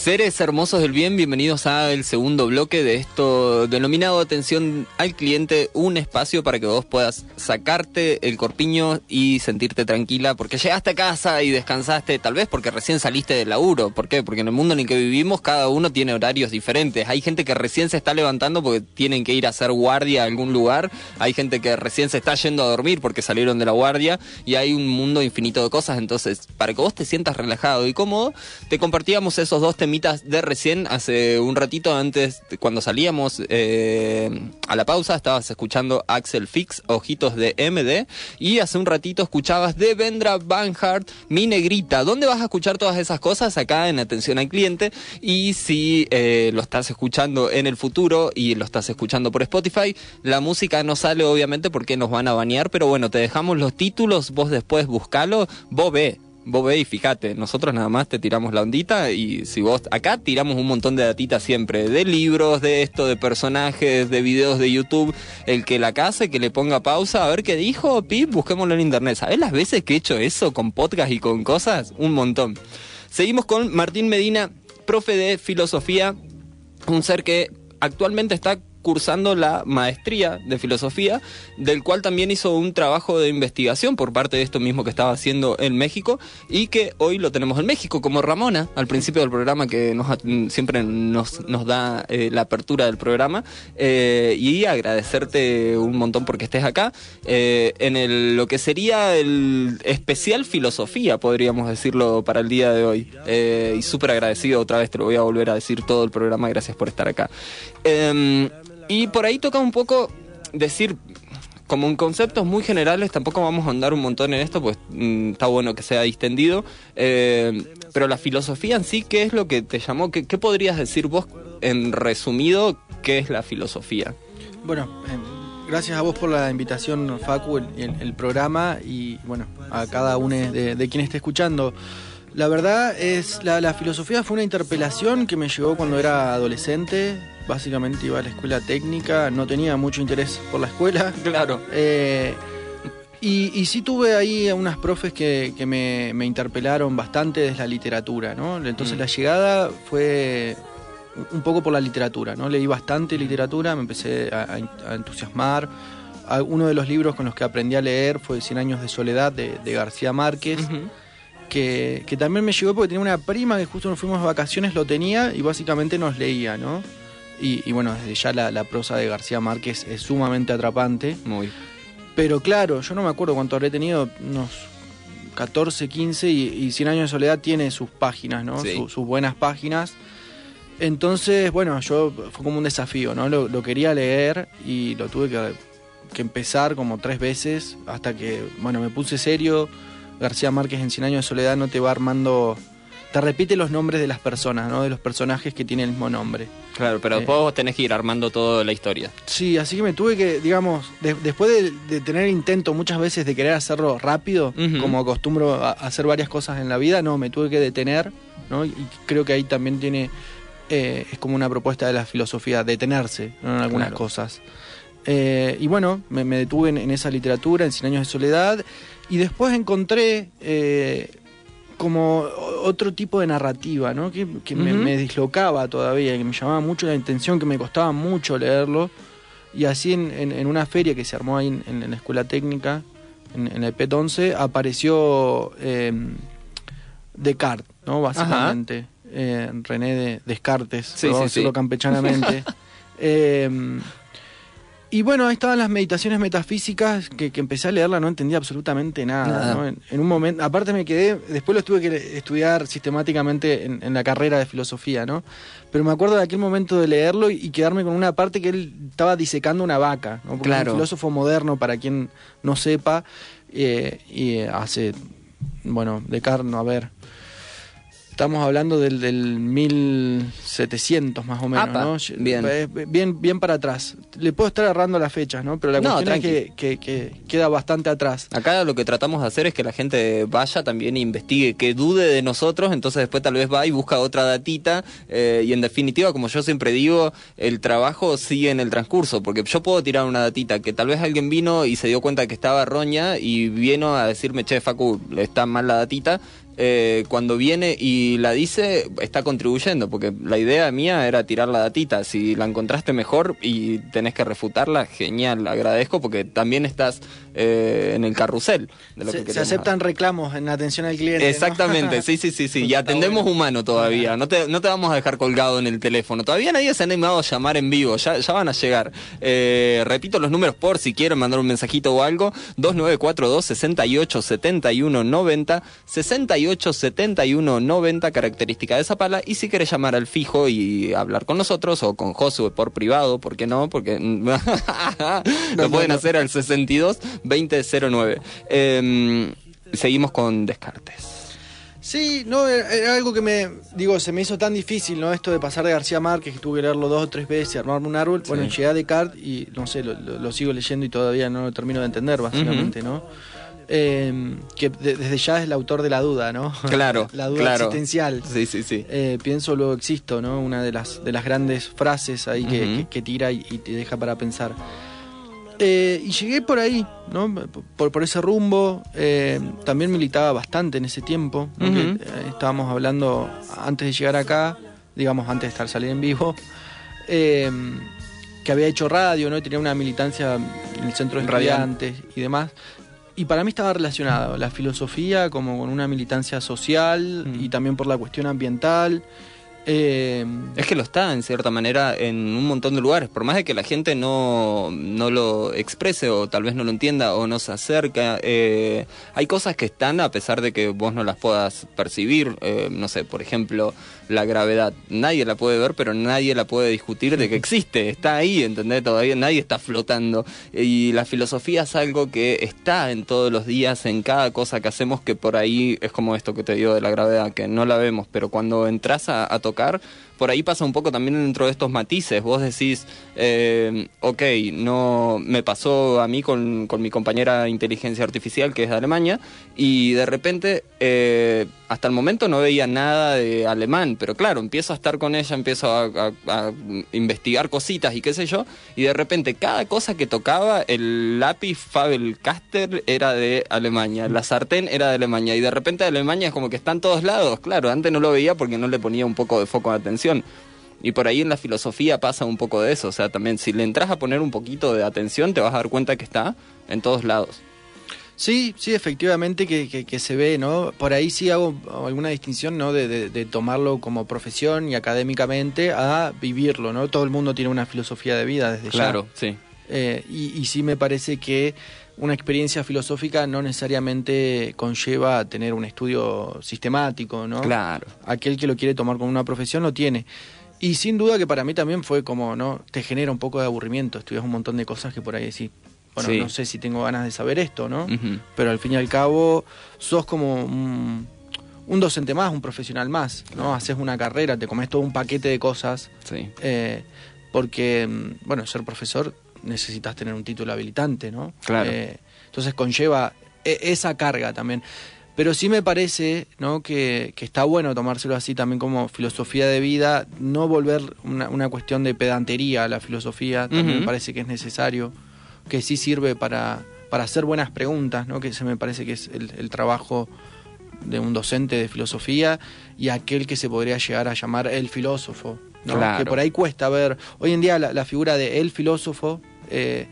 Speaker 9: seres hermosos del bien, bienvenidos al segundo bloque de esto denominado atención al cliente, un espacio para que vos puedas sacarte el corpiño y sentirte tranquila porque llegaste a casa y descansaste, tal vez porque recién saliste del laburo. ¿Por qué? Porque en el mundo en el que vivimos cada uno tiene horarios diferentes. Hay gente que recién se está levantando porque tienen que ir a hacer guardia a algún lugar. Hay gente que recién se está yendo a dormir porque salieron de la guardia y hay un mundo infinito de cosas. Entonces, para que vos te sientas relajado y cómodo, te compartíamos esos dos de recién hace un ratito antes, cuando salíamos eh, a la pausa, estabas escuchando Axel Fix, Ojitos de MD, y hace un ratito escuchabas de Vendra Banhart, Mi Negrita. ¿Dónde vas a escuchar todas esas cosas? Acá en Atención al Cliente. Y si eh, lo estás escuchando en el futuro y lo estás escuchando por Spotify, la música no sale obviamente porque nos van a banear, pero bueno, te dejamos los títulos, vos después buscalo, vos ve. Vos ve y fíjate, nosotros nada más te tiramos la ondita y si vos acá tiramos un montón de datitas siempre, de libros, de esto, de personajes, de videos de YouTube, el que la case, que le ponga pausa, a ver qué dijo, pip, busquémoslo en internet. ¿Sabés las veces que he hecho eso con podcast y con cosas? Un montón. Seguimos con Martín Medina, profe de filosofía, un ser que actualmente está cursando la maestría de filosofía, del cual también hizo un trabajo de investigación por parte de esto mismo que estaba haciendo en México y que hoy lo tenemos en México, como Ramona, al principio del programa que nos, siempre nos, da eh, la apertura del programa, eh, y agradecerte un montón porque estés acá, eh, en el, lo que sería el especial filosofía, podríamos decirlo, para el día de hoy. Y súper agradecido otra vez, te lo voy a volver a decir todo el programa, gracias por estar acá. Y por ahí toca un poco decir como en conceptos muy generales, tampoco vamos a andar un montón en esto, pues mm, está bueno que sea distendido. eh, pero la filosofía en sí, ¿qué es lo que te llamó? ¿Qué, podrías decir vos, en resumido, qué es la filosofía?
Speaker 10: Bueno, eh, gracias a vos por la invitación, Facu, el programa y bueno, a cada uno de, de quien esté escuchando. La verdad es, la, la filosofía fue una interpelación que me llegó cuando era adolescente. Básicamente iba a la escuela técnica, no tenía mucho interés por la escuela.
Speaker 9: Claro.
Speaker 10: Eh, y, y sí tuve ahí unas profes que, que me, me interpelaron bastante desde la literatura, ¿no? Entonces
Speaker 9: Mm.
Speaker 10: la llegada fue un poco por la literatura, ¿no? Leí bastante literatura, me empecé a, entusiasmar. Uno de los libros con los que aprendí a leer fue Cien años de soledad de, de García Márquez, que, que también me llegó porque tenía una prima que justo nos fuimos de vacaciones, lo tenía y básicamente nos leía, ¿no? Y, y bueno, desde ya la, la prosa de García Márquez es sumamente atrapante.
Speaker 9: Muy.
Speaker 10: Pero claro, yo no me acuerdo cuánto habré tenido, unos 14, 15, y, y Cien años de soledad tiene sus páginas, ¿no?
Speaker 9: Sí.
Speaker 10: Su- sus buenas páginas. Entonces, bueno, yo fue como un desafío, ¿no? Lo, lo quería leer y lo tuve que, que empezar como tres veces hasta que, bueno, me puse serio. García Márquez en Cien años de soledad no te va armando... Te repite los nombres de las personas, ¿no? De los personajes que tienen el mismo nombre.
Speaker 9: Claro, pero
Speaker 10: Eh.
Speaker 9: después vos tenés que ir armando toda la historia.
Speaker 10: Sí, así que me tuve que, digamos, de- después de, de tener intento muchas veces de querer hacerlo rápido, como acostumbro a, hacer varias cosas en la vida, no, me tuve que detener, ¿no? Y creo que ahí también tiene, eh, es como una propuesta de la filosofía, detenerse ¿no? en algunas
Speaker 9: Claro.
Speaker 10: cosas. Eh, y bueno, me, me detuve en, en esa literatura, en Cien años de soledad, y después encontré como otro tipo de narrativa, ¿no? Que, que me, dislocaba todavía, que me llamaba mucho la atención, que me costaba mucho leerlo. Y así en, en- en una feria que se armó ahí en, en la escuela técnica, en, el PET 11, apareció eh, Descartes, ¿no? Básicamente. Eh, René de Descartes,
Speaker 9: Sí, sí,
Speaker 10: decirlo
Speaker 9: sí.
Speaker 10: campechanamente. Eh, y bueno, ahí estaban las meditaciones metafísicas que, que empecé a leerla, no entendía absolutamente nada.
Speaker 9: Nada.
Speaker 10: ¿no? En, en un momento, aparte me quedé, después los tuve que estudiar sistemáticamente en, en la carrera de filosofía, ¿no? Pero me acuerdo de aquel momento de leerlo y, y quedarme con una parte que él estaba disecando una vaca, ¿no? Porque
Speaker 9: Claro.
Speaker 10: es un filósofo moderno, para quien no sepa, eh, y hace, bueno, Descartes, no, a ver, estamos hablando del, del 1700 más o menos,
Speaker 9: Apa,
Speaker 10: ¿no?
Speaker 9: bien.
Speaker 10: Eh, bien. Bien para atrás. Le puedo estar errando las fechas, ¿no? Pero la
Speaker 9: No,
Speaker 10: cuestión es
Speaker 9: tranqui.
Speaker 10: que, que- que queda bastante atrás.
Speaker 9: Acá lo que tratamos de hacer es que la gente vaya también e investigue, que dude de nosotros, entonces después tal vez va y busca otra datita eh, y en definitiva, como yo siempre digo, el trabajo sigue en el transcurso, porque yo puedo tirar una datita que tal vez alguien vino y se dio cuenta que estaba roña y vino a decirme, che, Facu, está mal la datita. Eh, cuando viene y la dice, está contribuyendo, porque la idea mía era tirar la datita. Si la encontraste mejor y tenés que refutarla, genial, agradezco, porque también estás eh, en el carrusel de lo
Speaker 10: Se,
Speaker 9: que
Speaker 10: se aceptan reclamos en atención al cliente. ¿no?
Speaker 9: Exactamente, sí, sí, sí, sí. Y atendemos humano todavía. No te, no te vamos a dejar colgado en el teléfono. Todavía nadie se ha animado a llamar en vivo. Ya, ya van a llegar. Eh, repito los números por si quieren mandar un mensajito o algo. 2942 68 71 90 68 71 90 característica de Zapala. Y si quieres llamar al fijo y hablar con nosotros o con Josué por privado, ¿por qué no? Porque lo pueden hacer al 62 2009. Eh, seguimos con Descartes.
Speaker 10: Sí, no, era, algo que me, digo, se me hizo tan difícil, ¿no? Esto de pasar de García Márquez, que tuve que leerlo dos o tres veces, armarme un árbol. Bueno,
Speaker 9: Sí.
Speaker 10: llegué a Descartes y, no sé, lo- lo sigo leyendo y todavía no lo termino de entender, básicamente, ¿no? Eh, que de- desde ya es el autor de la duda, ¿no?
Speaker 9: Claro,
Speaker 10: la duda
Speaker 9: claro.
Speaker 10: existencial.
Speaker 9: Sí, sí, sí.
Speaker 10: Eh, pienso luego existo, ¿no? Una de las, de las grandes frases ahí que,
Speaker 9: Ujú.
Speaker 10: que- que tira y, y te deja para pensar. Eh, y llegué por ahí, ¿no? Por, por ese rumbo. eh, también militaba bastante en ese tiempo. ¿no?
Speaker 9: Ujú.
Speaker 10: Que, estábamos hablando antes de llegar acá, digamos, antes de estar salir en vivo. eh, que había hecho radio, ¿no? Y tenía una militancia en el centro de
Speaker 9: Radial.
Speaker 10: estudiantes y demás. Y para mí estaba relacionado la filosofía como con una militancia social
Speaker 9: Mm.
Speaker 10: y también por la cuestión ambiental. Eh,
Speaker 9: Es que lo está, en cierta manera, en un montón de lugares. Por más de que la gente no, no lo exprese o tal vez no lo entienda o no se acerca, eh, hay cosas que están a pesar de que vos no las puedas percibir. Eh, no sé, por ejemplo, la gravedad. Nadie la puede ver, pero nadie la puede discutir de que existe. Está ahí, ¿entendés? Todavía nadie está flotando. Y la filosofía es algo que está en todos los días, en cada cosa que hacemos, que por ahí es como esto que te digo de la gravedad, que no la vemos, pero cuando entras a, a tocar, por ahí pasa un poco también dentro de estos matices. Vos decís, eh, ok, no me pasó a mí con, con mi compañera de inteligencia artificial que es de Alemania y de repente eh, hasta el momento no veía nada de alemán, pero claro, empiezo a estar con ella, empiezo a, investigar cositas y qué sé yo, y de repente cada cosa que tocaba, el lápiz Faber-Castell era de Alemania, la sartén era de Alemania, y de repente Alemania es como que está en todos lados, claro, antes no lo veía porque no le ponía un poco de foco de atención. Y por ahí en la filosofía pasa un poco de eso, o sea, también si le entras a poner un poquito de atención te vas a dar cuenta que está en todos lados.
Speaker 10: Sí, sí, efectivamente que, que- que se ve, ¿no? Por ahí sí hago alguna distinción, ¿no? De, de- de tomarlo como profesión y académicamente a vivirlo, ¿no? Todo el mundo tiene una filosofía de vida desde
Speaker 9: Claro,
Speaker 10: ya.
Speaker 9: sí.
Speaker 10: Eh, y, y sí me parece que una experiencia filosófica no necesariamente conlleva tener un estudio sistemático, ¿no?
Speaker 9: Claro.
Speaker 10: Aquel que lo quiere tomar como una profesión lo tiene. Y sin duda que para mí también fue como, ¿no? Te genera un poco de aburrimiento, estudias un montón de cosas que por ahí decís, bueno,
Speaker 9: Sí.
Speaker 10: no sé si tengo ganas de saber esto, ¿no? Pero al fin y al cabo sos como un, un docente más, un profesional más, ¿no? Haces una carrera, te comes todo un paquete de cosas.
Speaker 9: Sí.
Speaker 10: eh, porque, mm, bueno, ser profesor necesitas tener un título habilitante, ¿no?
Speaker 9: Claro.
Speaker 10: Eh, entonces conlleva e- esa carga también. Pero sí me parece ¿no? que, que está bueno tomárselo así también como filosofía de vida, no volver una, una cuestión de pedantería a la filosofía, también me parece que es necesario, que sí sirve para, para hacer buenas preguntas, ¿no? que se me parece que es el, el trabajo de un docente de filosofía y aquel que se podría llegar a llamar el filósofo. ¿no?
Speaker 9: Claro.
Speaker 10: Que por ahí cuesta ver. Hoy en día la, la figura de el filósofo eh,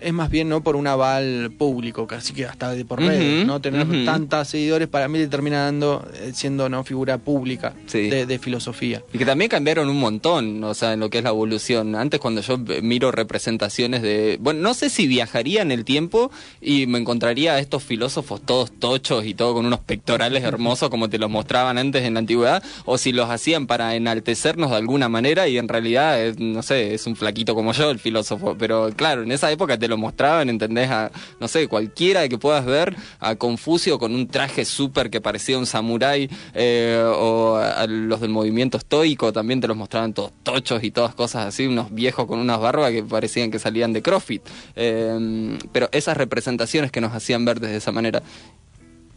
Speaker 10: es más bien no por un aval público, casi que hasta de por redes,
Speaker 9: Ujú,
Speaker 10: no tener
Speaker 9: ujú.
Speaker 10: tantas seguidores para mí le termina dando eh, siendo no figura pública
Speaker 9: Sí.
Speaker 10: de, de filosofía.
Speaker 9: Y que también cambiaron un montón, o sea, en lo que es la evolución. Antes cuando yo miro representaciones de... Bueno, no sé si viajaría en el tiempo y me encontraría a estos filósofos todos tochos y todo con unos pectorales hermosos como te los mostraban antes en la antigüedad, o si los hacían para enaltecernos de alguna manera y en realidad, es, no sé, es un flaquito como yo el filósofo. Pero claro, en esa época te lo mostraban, ¿entendés? A, no sé, cualquiera que puedas ver, a Confucio con un traje súper que parecía un samurái, eh, o a, los del movimiento estoico también te los mostraban todos tochos y todas cosas así, unos viejos con unas barbas que parecían que salían de CrossFit. Eh, pero esas representaciones que nos hacían ver desde esa manera.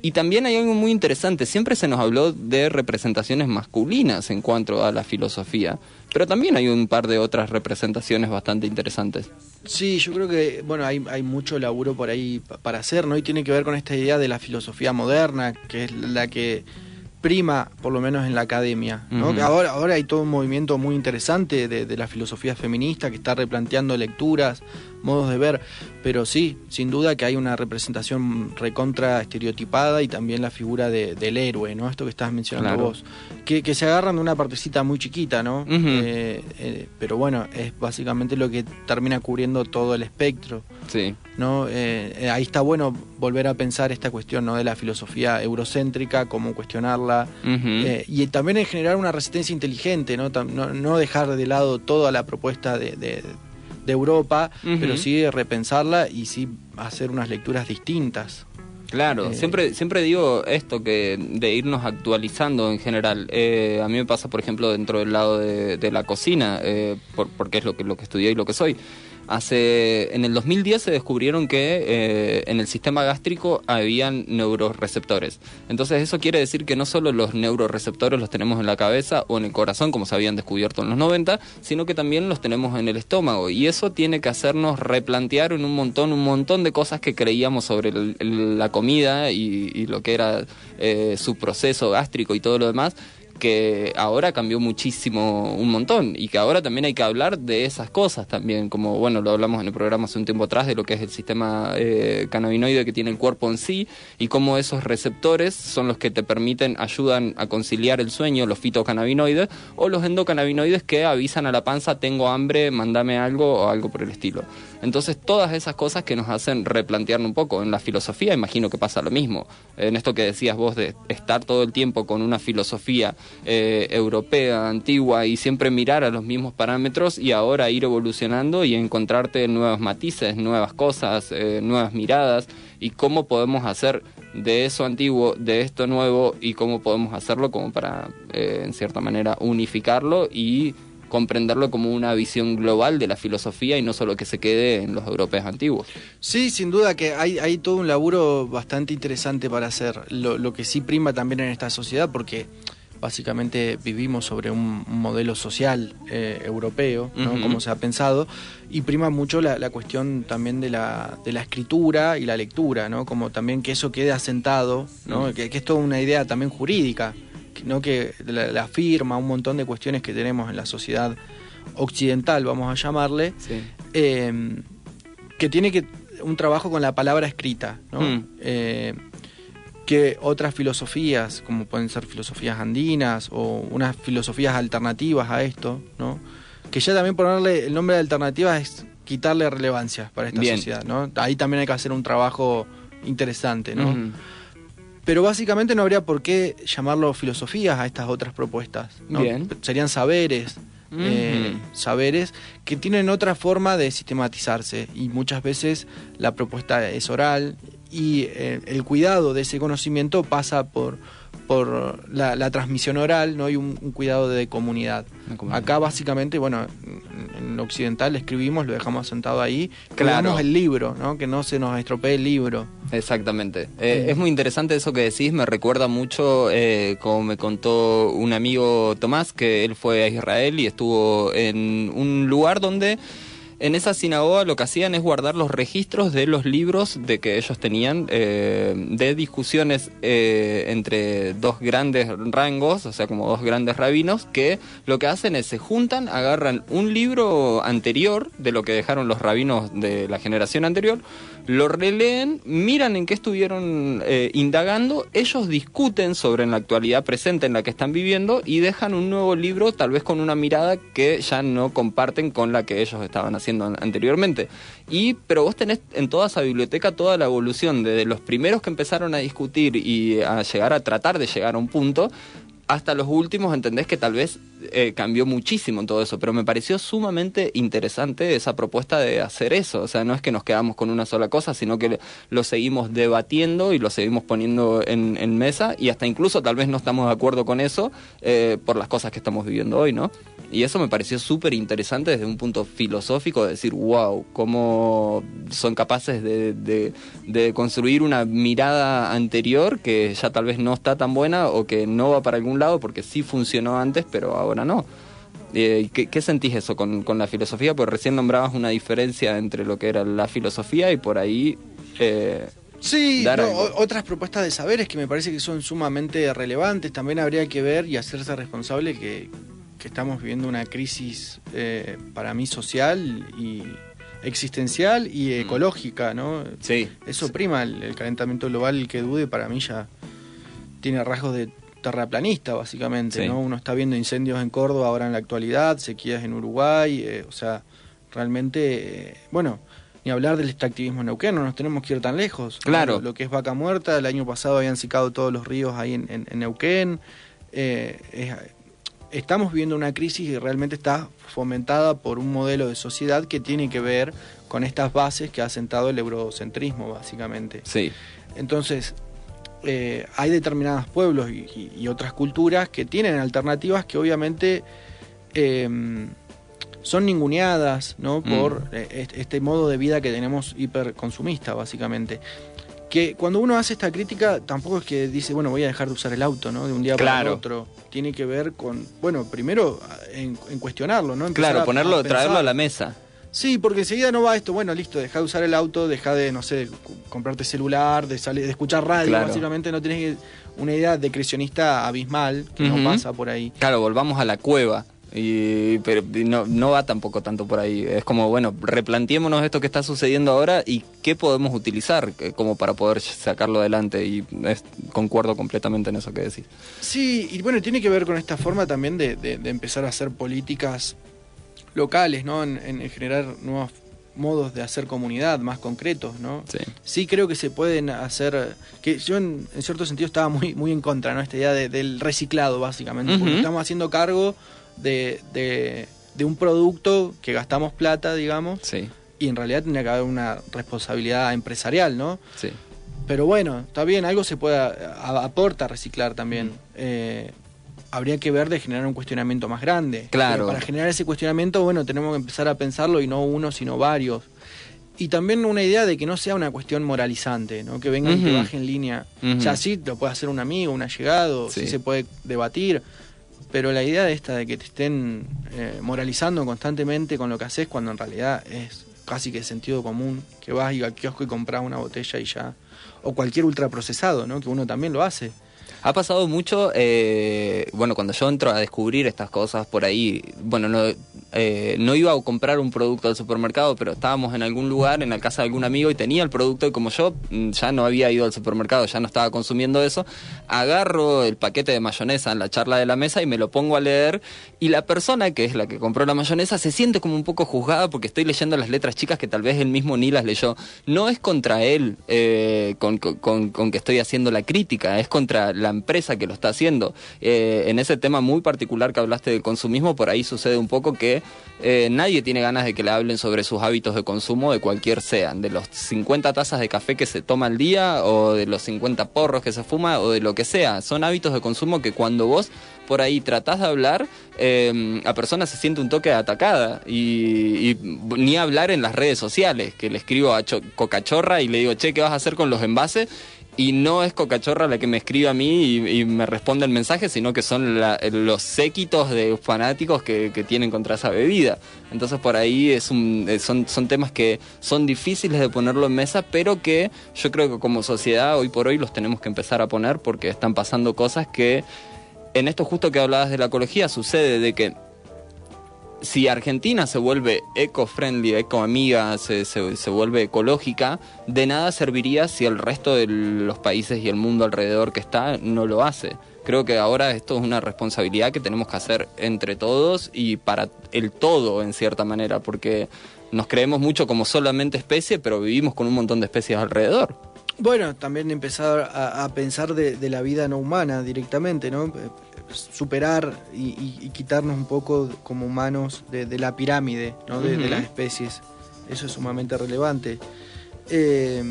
Speaker 9: Y también hay algo muy interesante, siempre se nos habló de representaciones masculinas en cuanto a la filosofía, pero también hay un par de otras representaciones bastante interesantes.
Speaker 10: Sí, yo creo que bueno hay, hay mucho laburo por ahí pa- para hacer, ¿no? Y tiene que ver con esta idea de la filosofía moderna, que es la que prima, por lo menos en la academia. ¿no? Ahora, ahora hay todo un movimiento muy interesante de, de la filosofía feminista que está replanteando lecturas, modos de ver, pero sí, sin duda que hay una representación recontra estereotipada y también la figura de- del héroe, ¿no? Esto que estás mencionando
Speaker 9: Claro.
Speaker 10: vos. Que, que se agarran de una partecita muy chiquita, ¿no? Eh, eh, pero bueno, es básicamente lo que termina cubriendo todo el espectro.
Speaker 9: Sí.
Speaker 10: ¿no? Eh, ahí está bueno volver a pensar esta cuestión ¿no? de la filosofía eurocéntrica, cómo cuestionarla, eh, y también en generar una resistencia inteligente, ¿no? No, no dejar de lado toda la propuesta de, de- de Europa, pero sí repensarla y sí hacer unas lecturas distintas.
Speaker 9: Claro,
Speaker 10: Eh,
Speaker 9: siempre, siempre digo esto que de irnos actualizando en general. Eh, a mí me pasa, por ejemplo, dentro del lado de, de la cocina, eh, por- porque es lo que, lo que estudié y lo que soy. Hace, en el 2010 se descubrieron que eh, en el sistema gástrico habían neuroreceptores. Entonces eso quiere decir que no solo los neuroreceptores los tenemos en la cabeza o en el corazón, como se habían descubierto en los 90, sino que también los tenemos en el estómago. Y eso tiene que hacernos replantear en un montón, un montón de cosas que creíamos sobre la comida y, y lo que era eh, su proceso gástrico y todo lo demás que ahora cambió muchísimo un montón y que ahora también hay que hablar de esas cosas también, como bueno, lo hablamos en el programa hace un tiempo atrás de lo que es el sistema eh, que tiene el cuerpo en sí y cómo esos receptores son los que te permiten, ayudan a conciliar el sueño, los fitocannabinoides o los endocannabinoides que avisan a la panza tengo hambre, mándame algo o algo por el estilo. Entonces todas esas cosas que nos hacen replantearnos un poco. En la filosofía imagino que pasa lo mismo. En esto que decías vos de estar todo el tiempo con una filosofía eh, europea, antigua y siempre mirar a los mismos parámetros y ahora ir evolucionando y encontrarte nuevos matices, nuevas cosas, eh, nuevas miradas y cómo podemos hacer de eso antiguo, de esto nuevo y cómo podemos hacerlo como para, eh, en cierta manera, unificarlo y comprenderlo como una visión global de la filosofía y no solo que se quede en los europeos antiguos.
Speaker 10: Sí, sin duda que hay, hay todo un laburo bastante interesante para hacer. Lo, lo que sí prima también en esta sociedad, porque básicamente vivimos sobre un, modelo social eh, europeo, ¿no? Como se ha pensado, y prima mucho la, la cuestión también de la, de la escritura y la lectura, ¿no? como también que eso quede asentado, ¿no? Que, que es toda una idea también jurídica, ¿no? que la, la firma, un montón de cuestiones que tenemos en la sociedad occidental, vamos a llamarle, eh, que tiene que un trabajo con la palabra escrita, ¿no?
Speaker 9: Mm.
Speaker 10: Eh, que otras filosofías, como pueden ser filosofías andinas o unas filosofías alternativas a esto, ¿no? Que ya también ponerle el nombre de alternativa es quitarle relevancia para esta
Speaker 9: Bien.
Speaker 10: sociedad, ¿no? Ahí también hay que hacer un trabajo interesante, ¿no?
Speaker 9: Ujú.
Speaker 10: Pero básicamente no habría por qué llamarlo filosofías a estas otras propuestas. ¿no?
Speaker 9: Bien.
Speaker 10: Serían saberes. eh, saberes que tienen otra forma de sistematizarse y muchas veces la propuesta es oral y eh, el cuidado de ese conocimiento pasa por, por la, la transmisión oral ¿no? y un, un cuidado de comunidad. Acá básicamente, bueno, en, en occidental escribimos, lo dejamos sentado ahí,
Speaker 9: Claro.
Speaker 10: el libro, ¿no? que no se nos estropee el libro.
Speaker 9: Exactamente. Eh, es muy interesante eso que decís, me recuerda mucho, eh, como me contó un amigo Tomás, que él fue a Israel y estuvo en un lugar donde en esa sinagoga lo que hacían es guardar los registros de los libros de que ellos tenían, eh, de discusiones eh, entre dos grandes rangos, o sea, como dos grandes rabinos, que lo que hacen es se juntan, agarran un libro anterior de lo que dejaron los rabinos de la generación anterior, lo releen, miran en qué estuvieron eh, indagando, ellos discuten sobre en la actualidad presente en la que están viviendo y dejan un nuevo libro tal vez con una mirada que ya no comparten con la que ellos estaban haciendo an- anteriormente. Y pero vos tenés en toda esa biblioteca toda la evolución desde los primeros que empezaron a discutir y a llegar a tratar de llegar a un punto hasta los últimos entendés que tal vez eh, cambió muchísimo en todo eso, pero me pareció sumamente interesante esa propuesta de hacer eso, o sea, no es que nos quedamos con una sola cosa, sino que lo seguimos debatiendo y lo seguimos poniendo en, en mesa y hasta incluso tal vez no estamos de acuerdo con eso eh, por las cosas que estamos viviendo hoy, ¿no? Y eso me pareció súper interesante desde un punto filosófico, de decir, wow, cómo son capaces de, de- de construir una mirada anterior que ya tal vez no está tan buena o que no va para algún lado porque sí funcionó antes, pero ahora no. Eh, ¿qué, qué sentís eso con, con la filosofía? Porque recién nombrabas una diferencia entre lo que era la filosofía y por ahí... eh,
Speaker 10: Sí, no, otras propuestas de saberes que me parece que son sumamente relevantes. También habría que ver y hacerse responsable que, que estamos viviendo una crisis eh, para mí social y existencial y ecológica, ¿no?
Speaker 9: Sí.
Speaker 10: Eso prima el, el calentamiento global, el que dude para mí ya tiene rasgos de terraplanista, básicamente,
Speaker 9: Sí.
Speaker 10: ¿no? Uno está viendo incendios en Córdoba ahora en la actualidad, sequías en Uruguay, eh, o sea, realmente, eh, bueno, ni hablar del extractivismo Neuquén, no nos tenemos que ir tan lejos.
Speaker 9: Claro.
Speaker 10: Lo, lo que es vaca muerta, el año pasado habían secado todos los ríos ahí en, en- en Neuquén. eh, es- estamos viviendo una crisis que realmente está fomentada por un modelo de sociedad que tiene que ver con estas bases que ha sentado el eurocentrismo, básicamente.
Speaker 9: Sí.
Speaker 10: Entonces, eh, hay determinados pueblos y, y- y otras culturas que tienen alternativas que obviamente eh, son ninguneadas ¿no?
Speaker 9: Mm.
Speaker 10: por eh, est- este modo de vida que tenemos hiperconsumista, básicamente. Que cuando uno hace esta crítica, tampoco es que dice, bueno, voy a dejar de usar el auto, ¿no? De un día para
Speaker 9: Claro.
Speaker 10: otro. Tiene que ver con, bueno, primero en, en cuestionarlo, ¿no? Empezar
Speaker 9: Claro, ponerlo,
Speaker 10: a
Speaker 9: traerlo a la mesa.
Speaker 10: Sí, porque enseguida no va esto, bueno, listo, deja de usar el auto, deja de, no sé, comprarte celular, de salir, de escuchar radio,
Speaker 9: Claro.
Speaker 10: básicamente no que- una idea decrecionista abismal que no pasa por ahí.
Speaker 9: Claro, volvamos a la cueva. Y, pero y no, no va tampoco tanto por ahí. Es como, bueno, replanteémonos esto que está sucediendo ahora y qué podemos utilizar eh, como para poder sacarlo adelante. Y es- concuerdo completamente en eso que decís.
Speaker 10: Sí, y bueno, tiene que ver con esta forma también de, de- de empezar a hacer políticas locales, ¿no? En, en generar nuevos modos de hacer comunidad más concretos, ¿no?
Speaker 9: Sí.
Speaker 10: Sí creo que se pueden hacer, que yo en, en cierto sentido estaba muy, muy en contra, ¿no? Esta idea de- del reciclado, básicamente, porque estamos haciendo cargo de, de, de un producto que gastamos plata, digamos,
Speaker 9: Sí,
Speaker 10: y en realidad tendría que haber una responsabilidad empresarial, ¿no?
Speaker 9: sí.
Speaker 10: Pero bueno, está bien, algo se puede, a- aporta reciclar también. Eh, habría que ver de generar un cuestionamiento más grande.
Speaker 9: Claro.
Speaker 10: Pero para generar ese cuestionamiento, bueno, tenemos que empezar a pensarlo y no uno, sino varios. Y también una idea de que no sea una cuestión moralizante, ¿no? Que vengan y te
Speaker 9: Ujú.
Speaker 10: bajen en línea. Ya sí lo puede hacer un amigo, un allegado, sí.
Speaker 9: Sí.
Speaker 10: se puede debatir. Pero la idea de esta de que te estén eh, moralizando constantemente con lo que haces cuando en realidad es casi que sentido común, que vas y al kiosco y compras una botella y ya. O cualquier ultraprocesado, ¿no? Que uno también lo hace.
Speaker 9: Ha pasado mucho, eh, bueno, cuando yo entro a descubrir estas cosas por ahí, bueno, no, eh, no iba a comprar un producto del supermercado, pero estábamos en algún lugar, en la casa de algún amigo y tenía el producto y como yo mm, ya no había ido al supermercado, ya no estaba consumiendo eso, agarro el paquete de mayonesa en la charla de la mesa y me lo pongo a leer y la persona que es la que compró la mayonesa se siente como un poco juzgada porque estoy leyendo las letras chicas que tal vez él mismo ni las leyó. No es contra él eh, con, con- con- que estoy haciendo la crítica, es contra la empresa que lo está haciendo. Eh, en ese tema muy particular que hablaste del consumismo, por ahí sucede un poco que eh, nadie tiene ganas de que le hablen sobre sus hábitos de consumo de cualquier sean, de los 50 tazas de café que se toma al día o de los 50 porros que se fuma o de lo que sea. Son hábitos de consumo que cuando vos por ahí tratás de hablar, eh, la persona se siente un toque atacada y, ni hablar en las redes sociales, que le escribo a Cho- Cocachorra y le digo, che, ¿qué vas a hacer con los envases? Y no es Cocachorra la que me escribe a mí y, me responde el mensaje, sino que son la- los séquitos de fanáticos que, que tienen contra esa bebida. Entonces por ahí es un, eh, son, son temas que son difíciles de ponerlo en mesa, pero que yo creo que como sociedad hoy por hoy los tenemos que empezar a poner porque están pasando cosas que en esto justo que hablabas de la ecología sucede de que si Argentina se vuelve eco-friendly, eco-amiga, se, se- se vuelve ecológica, de nada serviría si el resto de los países y el mundo alrededor que está no lo hace. Creo que ahora esto es una responsabilidad que tenemos que hacer entre todos y para el todo, en cierta manera, porque nos creemos mucho como solamente especie, pero vivimos con un montón de especies alrededor.
Speaker 10: Bueno, también empezar a, a pensar de, de la vida no humana directamente, ¿no? Eh, Superar y, y- y quitarnos un poco como humanos de, de la pirámide, ¿no? De, las especies. Eso es sumamente relevante. Eh,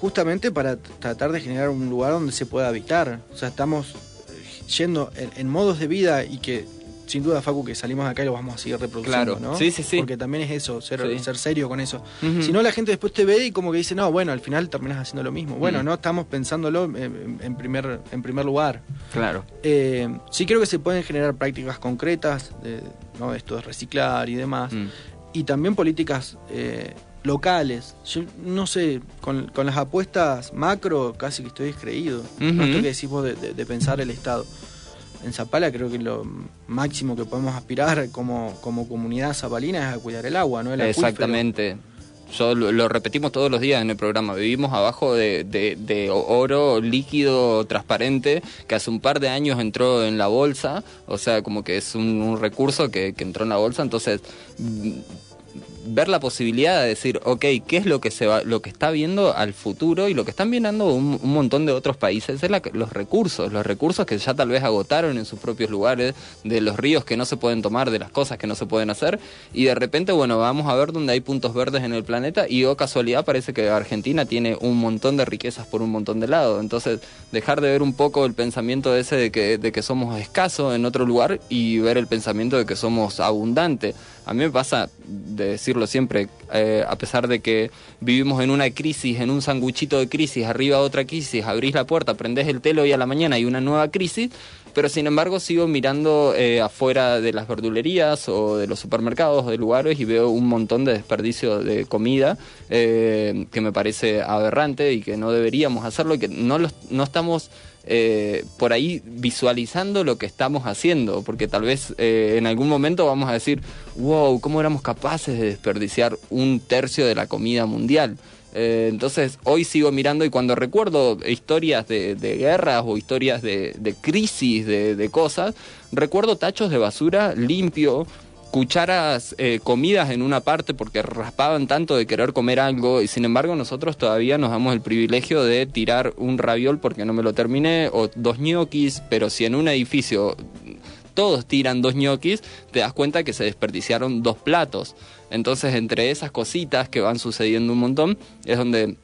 Speaker 10: justamente para tratar de generar un lugar donde se pueda habitar. O sea, estamos eh, yendo en, en modos de vida y que sin duda, Facu, que salimos de acá y lo vamos a seguir reproduciendo,
Speaker 9: Claro.
Speaker 10: ¿no?
Speaker 9: Sí, sí, sí.
Speaker 10: Porque también es eso, ser,
Speaker 9: Sí.
Speaker 10: ser serio con eso.
Speaker 9: Ujú.
Speaker 10: Si no, la gente después te ve y como que dice, no, bueno, al final terminas haciendo lo mismo. Bueno,
Speaker 9: Mm.
Speaker 10: no estamos pensándolo en, en primer, en primer lugar.
Speaker 9: Claro.
Speaker 10: Eh, sí creo que se pueden generar prácticas concretas, de, ¿no? Esto de reciclar y demás.
Speaker 9: Mm.
Speaker 10: Y también políticas eh, locales. Yo no sé, con, con las apuestas macro casi que estoy descreído. No
Speaker 9: Ujú.
Speaker 10: esto que decís vos de, de- de pensar el Estado. En Zapala creo que lo máximo que podemos aspirar como, como comunidad zapalina es a cuidar el agua, ¿no?
Speaker 9: Exactamente. Yo lo, repetimos todos los días en el programa. Vivimos abajo de, de- oro líquido transparente que hace un par de años entró en la bolsa. O sea, como que es un, recurso que, que entró en la bolsa. Entonces, ver la posibilidad de decir, ok, ¿qué es lo que se va, lo que está viendo al futuro y lo que están viendo un, montón de otros países es la- los recursos, los recursos que ya tal vez agotaron en sus propios lugares, de los ríos que no se pueden tomar, de las cosas que no se pueden hacer y de repente, bueno, vamos a ver dónde hay puntos verdes en el planeta y oh casualidad parece que Argentina tiene un montón de riquezas por un montón de lados, entonces dejar de ver un poco el pensamiento ese de que, de que somos escasos en otro lugar y ver el pensamiento de que somos abundante. A mí me pasa de decirlo siempre, eh, a pesar de que vivimos en una crisis, en un sanguchito de crisis, arriba otra crisis, abrís la puerta, prendés el telo y a la mañana hay una nueva crisis, pero sin embargo sigo mirando eh, afuera de las verdulerías o de los supermercados o de lugares y veo un montón de desperdicio de comida eh, que me parece aberrante y que no deberíamos hacerlo y que no, los, no estamos eh, por ahí visualizando lo que estamos haciendo, porque tal vez eh, en algún momento vamos a decir, wow, ¿cómo éramos capaces de desperdiciar un tercio de la comida mundial? Eh, entonces hoy sigo mirando y cuando recuerdo historias de, guerras o historias de, de crisis, de, de cosas, recuerdo tachos de basura limpio, cucharas eh, comidas en una parte porque raspaban tanto de querer comer algo y sin embargo nosotros todavía nos damos el privilegio de tirar un raviol porque no me lo terminé o dos ñoquis, pero si en un edificio todos tiran dos ñoquis, te das cuenta que se desperdiciaron dos platos. Entonces entre esas cositas que van sucediendo un montón es donde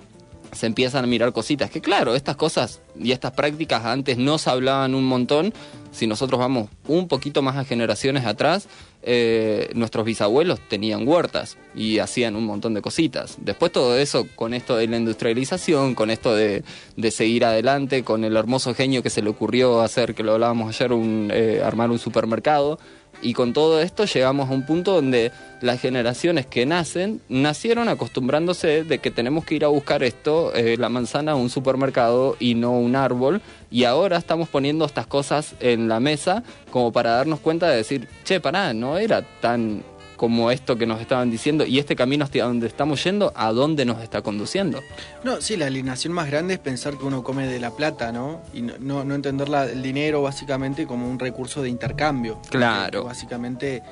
Speaker 9: se empiezan a mirar cositas. Que claro, estas cosas y estas prácticas antes no se hablaban un montón. Si nosotros vamos un poquito más a generaciones atrás, eh, nuestros bisabuelos tenían huertas y hacían un montón de cositas. Después todo eso, con esto de la industrialización, con esto de, de seguir adelante, con el hermoso genio que se le ocurrió hacer, que lo hablábamos ayer, un, eh, armar un supermercado. Y con todo esto llegamos a un punto donde las generaciones que nacen nacieron acostumbrándose de que tenemos que ir a buscar esto, eh, la manzana a un supermercado y no un árbol. Y ahora estamos poniendo estas cosas en la mesa como para darnos cuenta de decir, che, pará, no era tan como esto que nos estaban diciendo y este camino hacia donde estamos yendo, ¿a dónde nos está conduciendo?
Speaker 10: No, sí, la alienación más grande es pensar que uno come de la plata, ¿no? Y no, no, no entender la- el dinero básicamente como un recurso de intercambio.
Speaker 9: Claro.
Speaker 10: Básicamente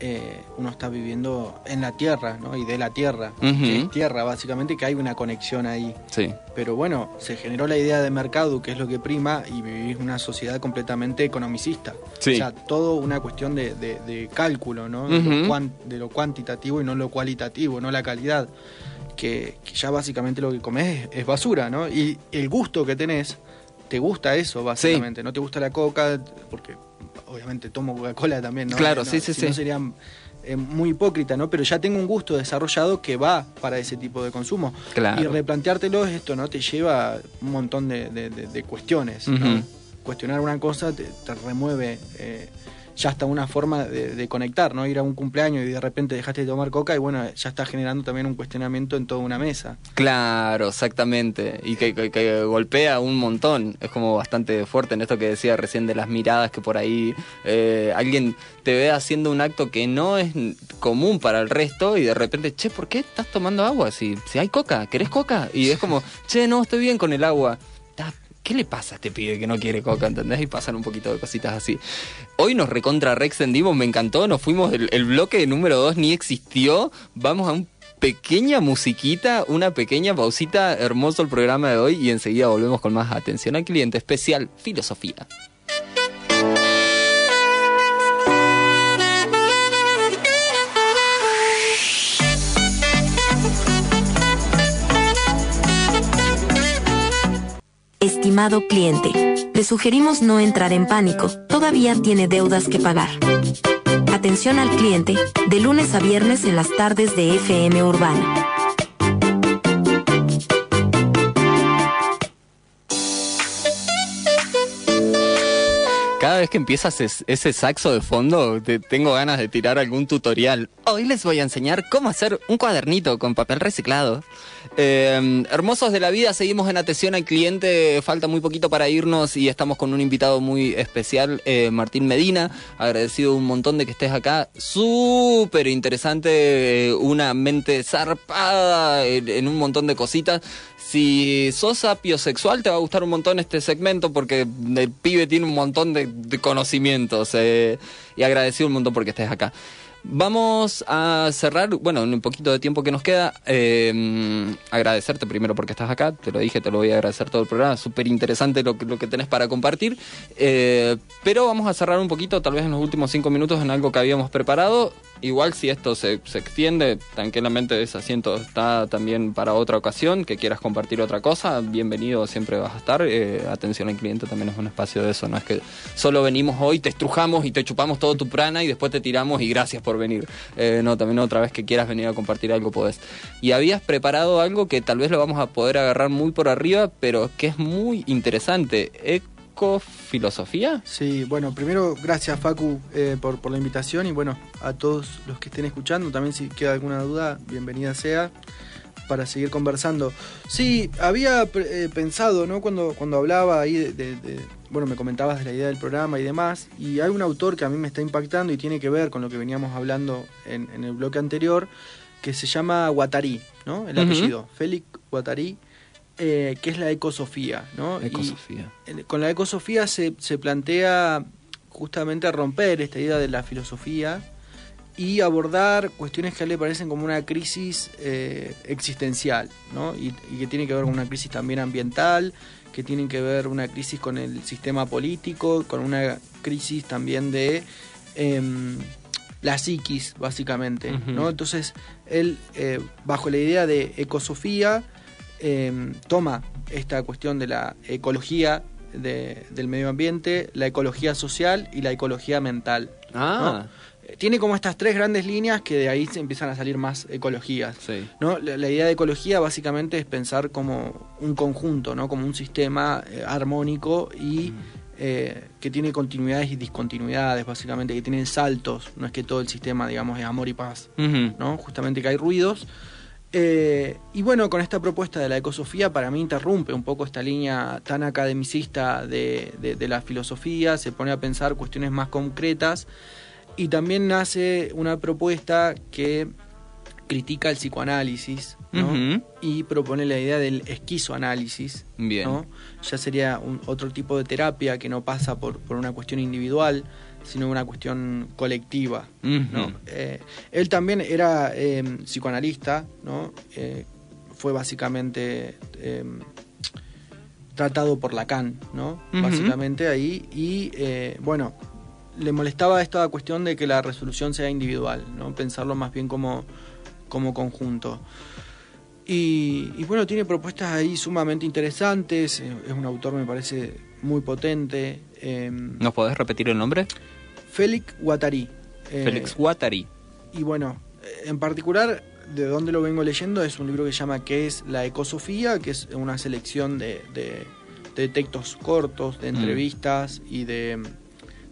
Speaker 10: eh, uno está viviendo en la tierra, ¿no? Y de la tierra. Que es tierra, básicamente, que hay una conexión ahí.
Speaker 9: Sí.
Speaker 10: Pero bueno, se generó la idea de mercado, que es lo que prima, y vivís una sociedad completamente economicista.
Speaker 9: Sí.
Speaker 10: O sea, todo una cuestión de, de- de cálculo, ¿no? De, lo cuan- de lo cuantitativo y no lo cualitativo, no la calidad. Que, que ya básicamente lo que comes es, es basura, ¿no? Y el gusto que tenés, te gusta eso, básicamente. No te gusta la coca, porque obviamente tomo Coca-Cola también, ¿no?
Speaker 9: Claro,
Speaker 10: No,
Speaker 9: sí, sí, sí.
Speaker 10: no sería eh, muy hipócrita, ¿no? Pero ya tengo un gusto desarrollado que va para ese tipo de consumo.
Speaker 9: Claro.
Speaker 10: Y replanteártelo esto, ¿no? Te lleva un montón de, de- de- de cuestiones. Cuestionar una cosa te, te remueve eh, ya hasta una forma de, conectar, ¿no? Ir a un cumpleaños y de repente dejaste de tomar coca y bueno, ya está generando también un cuestionamiento en toda una mesa.
Speaker 9: Claro, exactamente. Y que, golpea un montón. Es como bastante fuerte en esto que decía recién de las miradas que por ahí eh, alguien te ve haciendo un acto que no es común para el resto y de repente, che, ¿por qué estás tomando agua? Si, si hay coca, ¿querés coca? Y es como, che, no, estoy bien con el agua. ¿Qué le pasa a este pibe que no quiere coca? ¿Entendés? Y pasan un poquito de cositas así. Hoy nos recontra re extendimos, me encantó. Nos fuimos, el, el bloque número 2 ni existió. Vamos a un pequeña musiquita, una pequeña pausita, hermoso el programa de hoy y enseguida volvemos con más atención al cliente especial filosofía.
Speaker 2: Estimado cliente, le sugerimos no entrar en pánico, todavía tiene deudas que pagar. Atención al cliente, de lunes a viernes en las tardes de FM Urbana.
Speaker 9: Cada vez que empiezas es- ese saxo de fondo, te- tengo ganas de tirar algún tutorial. Hoy les voy a enseñar cómo hacer un cuadernito con papel reciclado. Eh, hermosos de la vida, seguimos en atención al cliente, falta muy poquito para irnos y estamos con un invitado muy especial, eh, Martín Medina. Agradecido un montón de que estés acá. Súper interesante, eh, una mente zarpada en, en un montón de cositas. Si sos apiosexual te va a gustar un montón este segmento porque el pibe tiene un montón de, de conocimientos eh, y agradecido un montón porque estés acá. Vamos a cerrar, bueno, en un poquito de tiempo que nos queda, eh, agradecerte primero porque estás acá, te lo dije, te lo voy a agradecer todo el programa, súper interesante lo, que- lo que tenés para compartir, eh, pero vamos a cerrar un poquito, tal vez en los últimos cinco minutos, en algo que habíamos preparado, igual si esto se, se extiende, tranquilamente ese asiento está también para otra ocasión, que quieras compartir otra cosa, bienvenido, siempre vas a estar. Eh, atención al cliente también es un espacio de eso, no es que solo venimos hoy, te estrujamos y te chupamos todo tu prana y después te tiramos y gracias por venir. Eh, no, también otra vez que quieras venir a compartir algo podés. Y habías preparado algo que tal vez lo vamos a poder agarrar muy por arriba, pero que es muy interesante. ¿Ecofilosofía?
Speaker 10: Sí, bueno, primero gracias Facu eh, por, por la invitación y bueno, a todos los que estén escuchando, también si queda alguna duda, bienvenida sea para seguir conversando. Sí, había eh, pensado, ¿no? Cuando, cuando hablaba ahí de, de- de- bueno, me comentabas de la idea del programa y demás, y hay un autor que a mí me está impactando y tiene que ver con lo que veníamos hablando en, en el bloque anterior, que se llama Guattari, ¿no? El apellido, Félix Guattari, eh, que es la ecosofía, ¿no?
Speaker 9: Ecosofía.
Speaker 10: con la ecosofía se, se plantea justamente romper esta idea de la filosofía y abordar cuestiones que a él le parecen como una crisis eh, existencial, ¿no? Y, y que tiene que ver con una crisis también ambiental, que tienen que ver una crisis con el sistema político, con una crisis también de em, la psiquis, básicamente. ¿no? Entonces, él, eh, bajo la idea de ecosofía, em, toma esta cuestión de la ecología de- del medio ambiente, la ecología social y la ecología mental.
Speaker 9: Ah,
Speaker 10: Eh, Tiene como estas tres grandes líneas que de ahí se empiezan a salir más ecologías.
Speaker 9: sí.
Speaker 10: ¿no? La, la idea de ecología básicamente es pensar como un conjunto, ¿no? como un sistema eh, armónico y eh, que tiene continuidades y discontinuidades, básicamente, que tiene saltos. No es que todo el sistema, digamos, es amor y paz. ¿no? Justamente que hay ruidos. Eh, y bueno, con esta propuesta de la ecosofía, para mí interrumpe un poco esta línea tan academicista de, de- de la filosofía, se pone a pensar cuestiones más concretas y también nace una propuesta que critica el psicoanálisis y propone la idea del esquizoanálisis.
Speaker 9: Bien.
Speaker 10: ¿no? Ya sería un, otro tipo de terapia que no pasa por, por una cuestión individual, sino una cuestión colectiva. ¿no? Eh, él también era eh, psicoanalista, ¿no? Eh, fue básicamente eh, tratado por Lacan, ¿no? Básicamente ahí. Y eh, bueno, le molestaba esta cuestión de que la resolución sea individual, ¿no? Pensarlo más bien como, como conjunto. Y, y bueno, tiene propuestas ahí sumamente interesantes. Es un autor, me parece, muy potente. Eh,
Speaker 9: ¿Nos podés repetir el nombre?
Speaker 10: Félix Guattari. eh,
Speaker 9: Félix Guattari.
Speaker 10: y bueno, eh, en particular, de donde lo vengo leyendo, es un libro que se llama ¿Qué es la ecosofía? que es una selección de, de- de textos cortos, de
Speaker 9: Mm.
Speaker 10: entrevistas y de,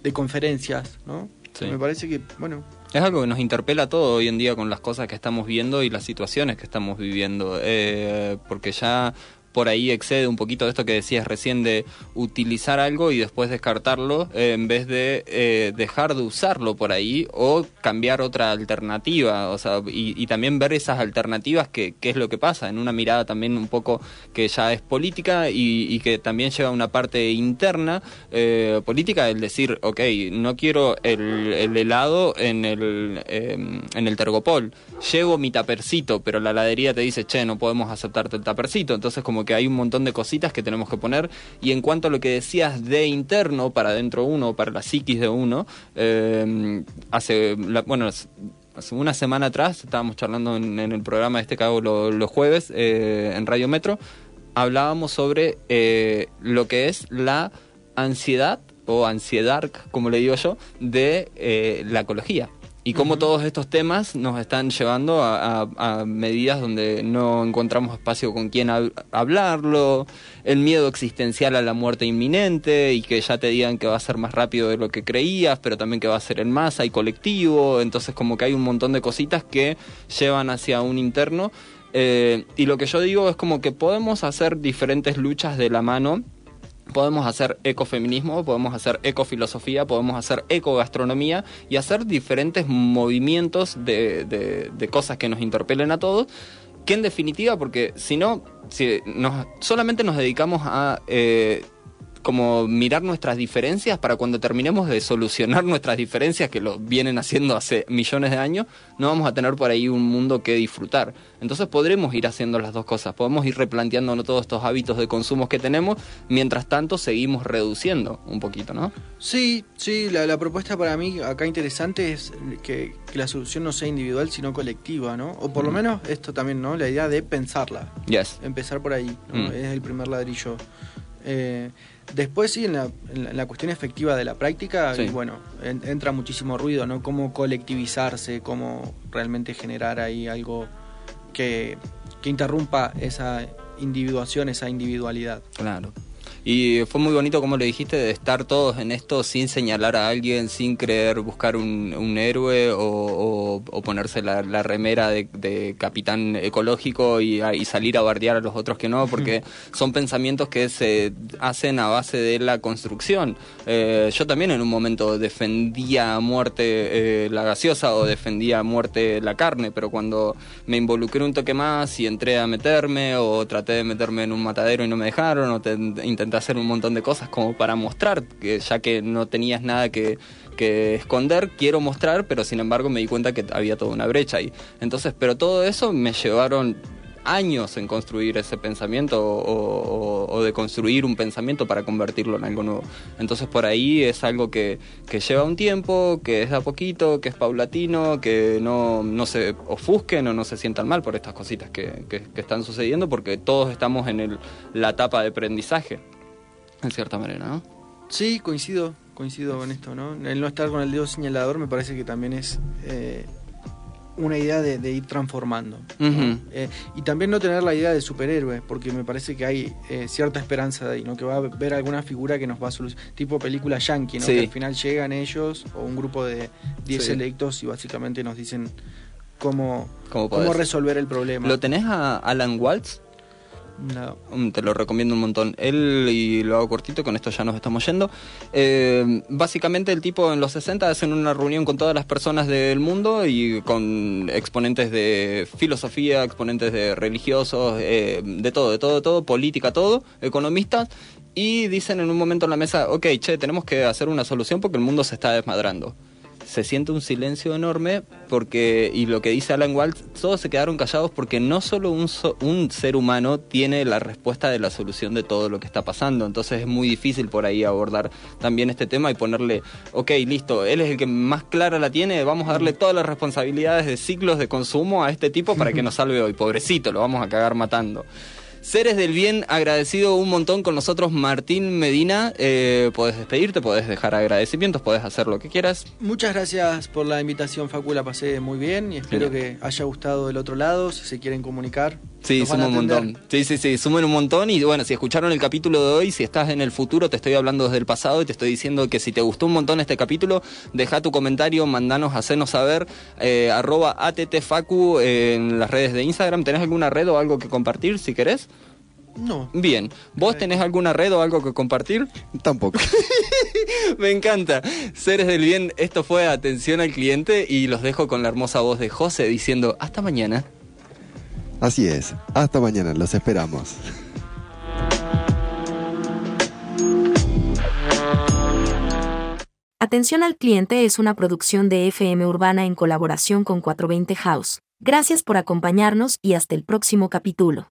Speaker 10: de conferencias, ¿no?
Speaker 9: Sí.
Speaker 10: Me parece que, bueno,
Speaker 9: Es algo que nos interpela todo hoy en día con las cosas que estamos viendo y las situaciones que estamos viviendo, eh, porque ya por ahí excede un poquito de esto que decías recién de utilizar algo y después descartarlo en vez de eh, dejar de usarlo por ahí o cambiar otra alternativa, o sea, y, también ver esas alternativas que, qué es lo que pasa, en una mirada también un poco que ya es política y, que también lleva una parte interna eh, política, el decir, ok, no quiero el, el helado en el, eh, en el tergopol, llevo mi tapercito, pero la heladería te dice, che, no podemos aceptarte el tapercito, entonces como que hay un montón de cositas que tenemos que poner, y en cuanto a lo que decías de interno para dentro uno, para la psiquis de uno, eh, hace, bueno, hace una semana atrás, estábamos charlando en, el programa este que hago lo- los jueves eh, en Radio Metro, hablábamos sobre eh, lo que es la ansiedad o ansiedad, como le digo yo, de la ecología. Y cómo todos estos temas nos están llevando a, a- a medidas donde no encontramos espacio con quién hab- hablarlo, el miedo existencial a la muerte inminente y que ya te digan que va a ser más rápido de lo que creías, pero también que va a ser en masa y colectivo. Entonces como que hay un montón de cositas que llevan hacia un interno. Eh, y lo que yo digo es como que podemos hacer diferentes luchas de la mano Podemos hacer ecofeminismo, podemos hacer ecofilosofía, podemos hacer ecogastronomía y hacer diferentes movimientos de, de- de cosas que nos interpelen a todos. Que en definitiva, porque si no, si nos, solamente nos dedicamos a eh, como mirar nuestras diferencias para cuando terminemos de solucionar nuestras diferencias, que lo vienen haciendo hace millones de años, no vamos a tener por ahí un mundo que disfrutar. Entonces podremos ir haciendo las dos cosas, podemos ir replanteándonos todos estos hábitos de consumo que tenemos, mientras tanto seguimos reduciendo un poquito, ¿no?
Speaker 10: Sí, sí, la, la propuesta para mí acá interesante es que, que la solución no sea individual, sino colectiva, ¿no? O por lo menos esto también, ¿no? La idea de pensarla.
Speaker 9: Yes.
Speaker 10: Empezar por ahí, ¿no?
Speaker 9: Mm.
Speaker 10: Es el primer ladrillo. Eh, después sí, en la, en cuestión efectiva de la práctica,
Speaker 9: Sí.
Speaker 10: y bueno, en- entra muchísimo ruido, ¿no? Cómo colectivizarse, cómo realmente generar ahí algo que, que interrumpa esa individuación, esa individualidad.
Speaker 9: Claro. Y fue muy bonito, como le dijiste, de estar todos en esto sin señalar a alguien, sin creer buscar un, un héroe o, o- o ponerse la, la remera de, de capitán ecológico y, a- y salir a bardear a los otros que no, porque son pensamientos que se hacen a base de la construcción. Eh, yo también en un momento defendía a muerte eh, la gaseosa o defendía a muerte la carne, pero cuando me involucré un toque más y entré a meterme o traté de meterme en un matadero y no me dejaron o te- intenté hacer un montón de cosas como para mostrar que ya que no tenías nada que, que esconder, quiero mostrar, pero sin embargo me di cuenta que había toda una brecha ahí. Entonces, pero todo eso me llevaron años en construir ese pensamiento o, o- o de construir un pensamiento para convertirlo en algo nuevo. Entonces por ahí es algo que, que lleva un tiempo, que es de a poquito, que es paulatino, que no, no se ofusquen o no se sientan mal por estas cositas que, que- que están sucediendo, porque todos estamos en el- la etapa de aprendizaje, en cierta manera, ¿no?
Speaker 10: Sí, coincido, coincido con esto, ¿no? El no estar con el dedo señalador me parece que también es eh, una idea de, de ir transformando. Eh, y también no tener la idea de superhéroe, porque me parece que hay eh, cierta esperanza de ahí, ¿no? Que va a haber alguna figura que nos va a solucionar, tipo película yankee, ¿no?
Speaker 9: Sí.
Speaker 10: Que al final llegan ellos o un grupo de 10
Speaker 9: Sí.
Speaker 10: electos y básicamente nos dicen cómo,
Speaker 9: ¿Cómo
Speaker 10: cómo resolver el problema.
Speaker 9: ¿Lo tenés a Alan Waltz?
Speaker 10: No.
Speaker 9: Mm, Te lo recomiendo un montón. Él, y lo hago cortito, con esto ya nos estamos yendo. eh, básicamente el tipo en los 60 hacen una reunión con todas las personas del mundo y con exponentes de filosofía, exponentes de religiosos, eh, de todo, de todo, de todo, política, todo, economistas. Y dicen en un momento en la mesa, ok, che, tenemos que hacer una solución porque el mundo se está desmadrando. Se siente un silencio enorme porque, y lo que dice Alan Waltz, todos se quedaron callados porque no solo un, so- un ser humano tiene la respuesta de la solución de todo lo que está pasando. Entonces es muy difícil por ahí abordar también este tema y ponerle, ok, listo, él es el que más clara la tiene, vamos a darle todas las responsabilidades de ciclos de consumo a este tipo para que nos salve hoy. Pobrecito, lo vamos a cagar matando. Seres del Bien, agradecido un montón con nosotros Martín Medina. Eh, podés despedirte, podés dejar agradecimientos, podés hacer lo que quieras.
Speaker 10: Muchas gracias por la invitación, Facu, la pasé muy bien y espero que haya gustado del otro lado, si se quieren comunicar.
Speaker 9: Sí,
Speaker 10: nos van a
Speaker 9: suma un montón. Sí, sí, sí, sumen un montón. Y bueno, si escucharon el capítulo de hoy, si estás en el futuro, te estoy hablando desde el pasado y te estoy diciendo que si te gustó un montón este capítulo, deja tu comentario, mandanos, hacernos saber, eh, arroba attfacu en las redes de Instagram. ¿Tenés alguna red o algo que compartir si querés?
Speaker 10: No.
Speaker 9: Bien. ¿Vos tenés alguna red o algo que compartir?
Speaker 11: Tampoco.
Speaker 9: Me encanta. Seres del bien, esto fue Atención al Cliente y los dejo con la hermosa voz de José diciendo hasta mañana.
Speaker 11: Así es. Hasta mañana, los esperamos.
Speaker 2: Atención al cliente es una producción de FM Urbana en colaboración con 420 House. Gracias por acompañarnos y hasta el próximo capítulo.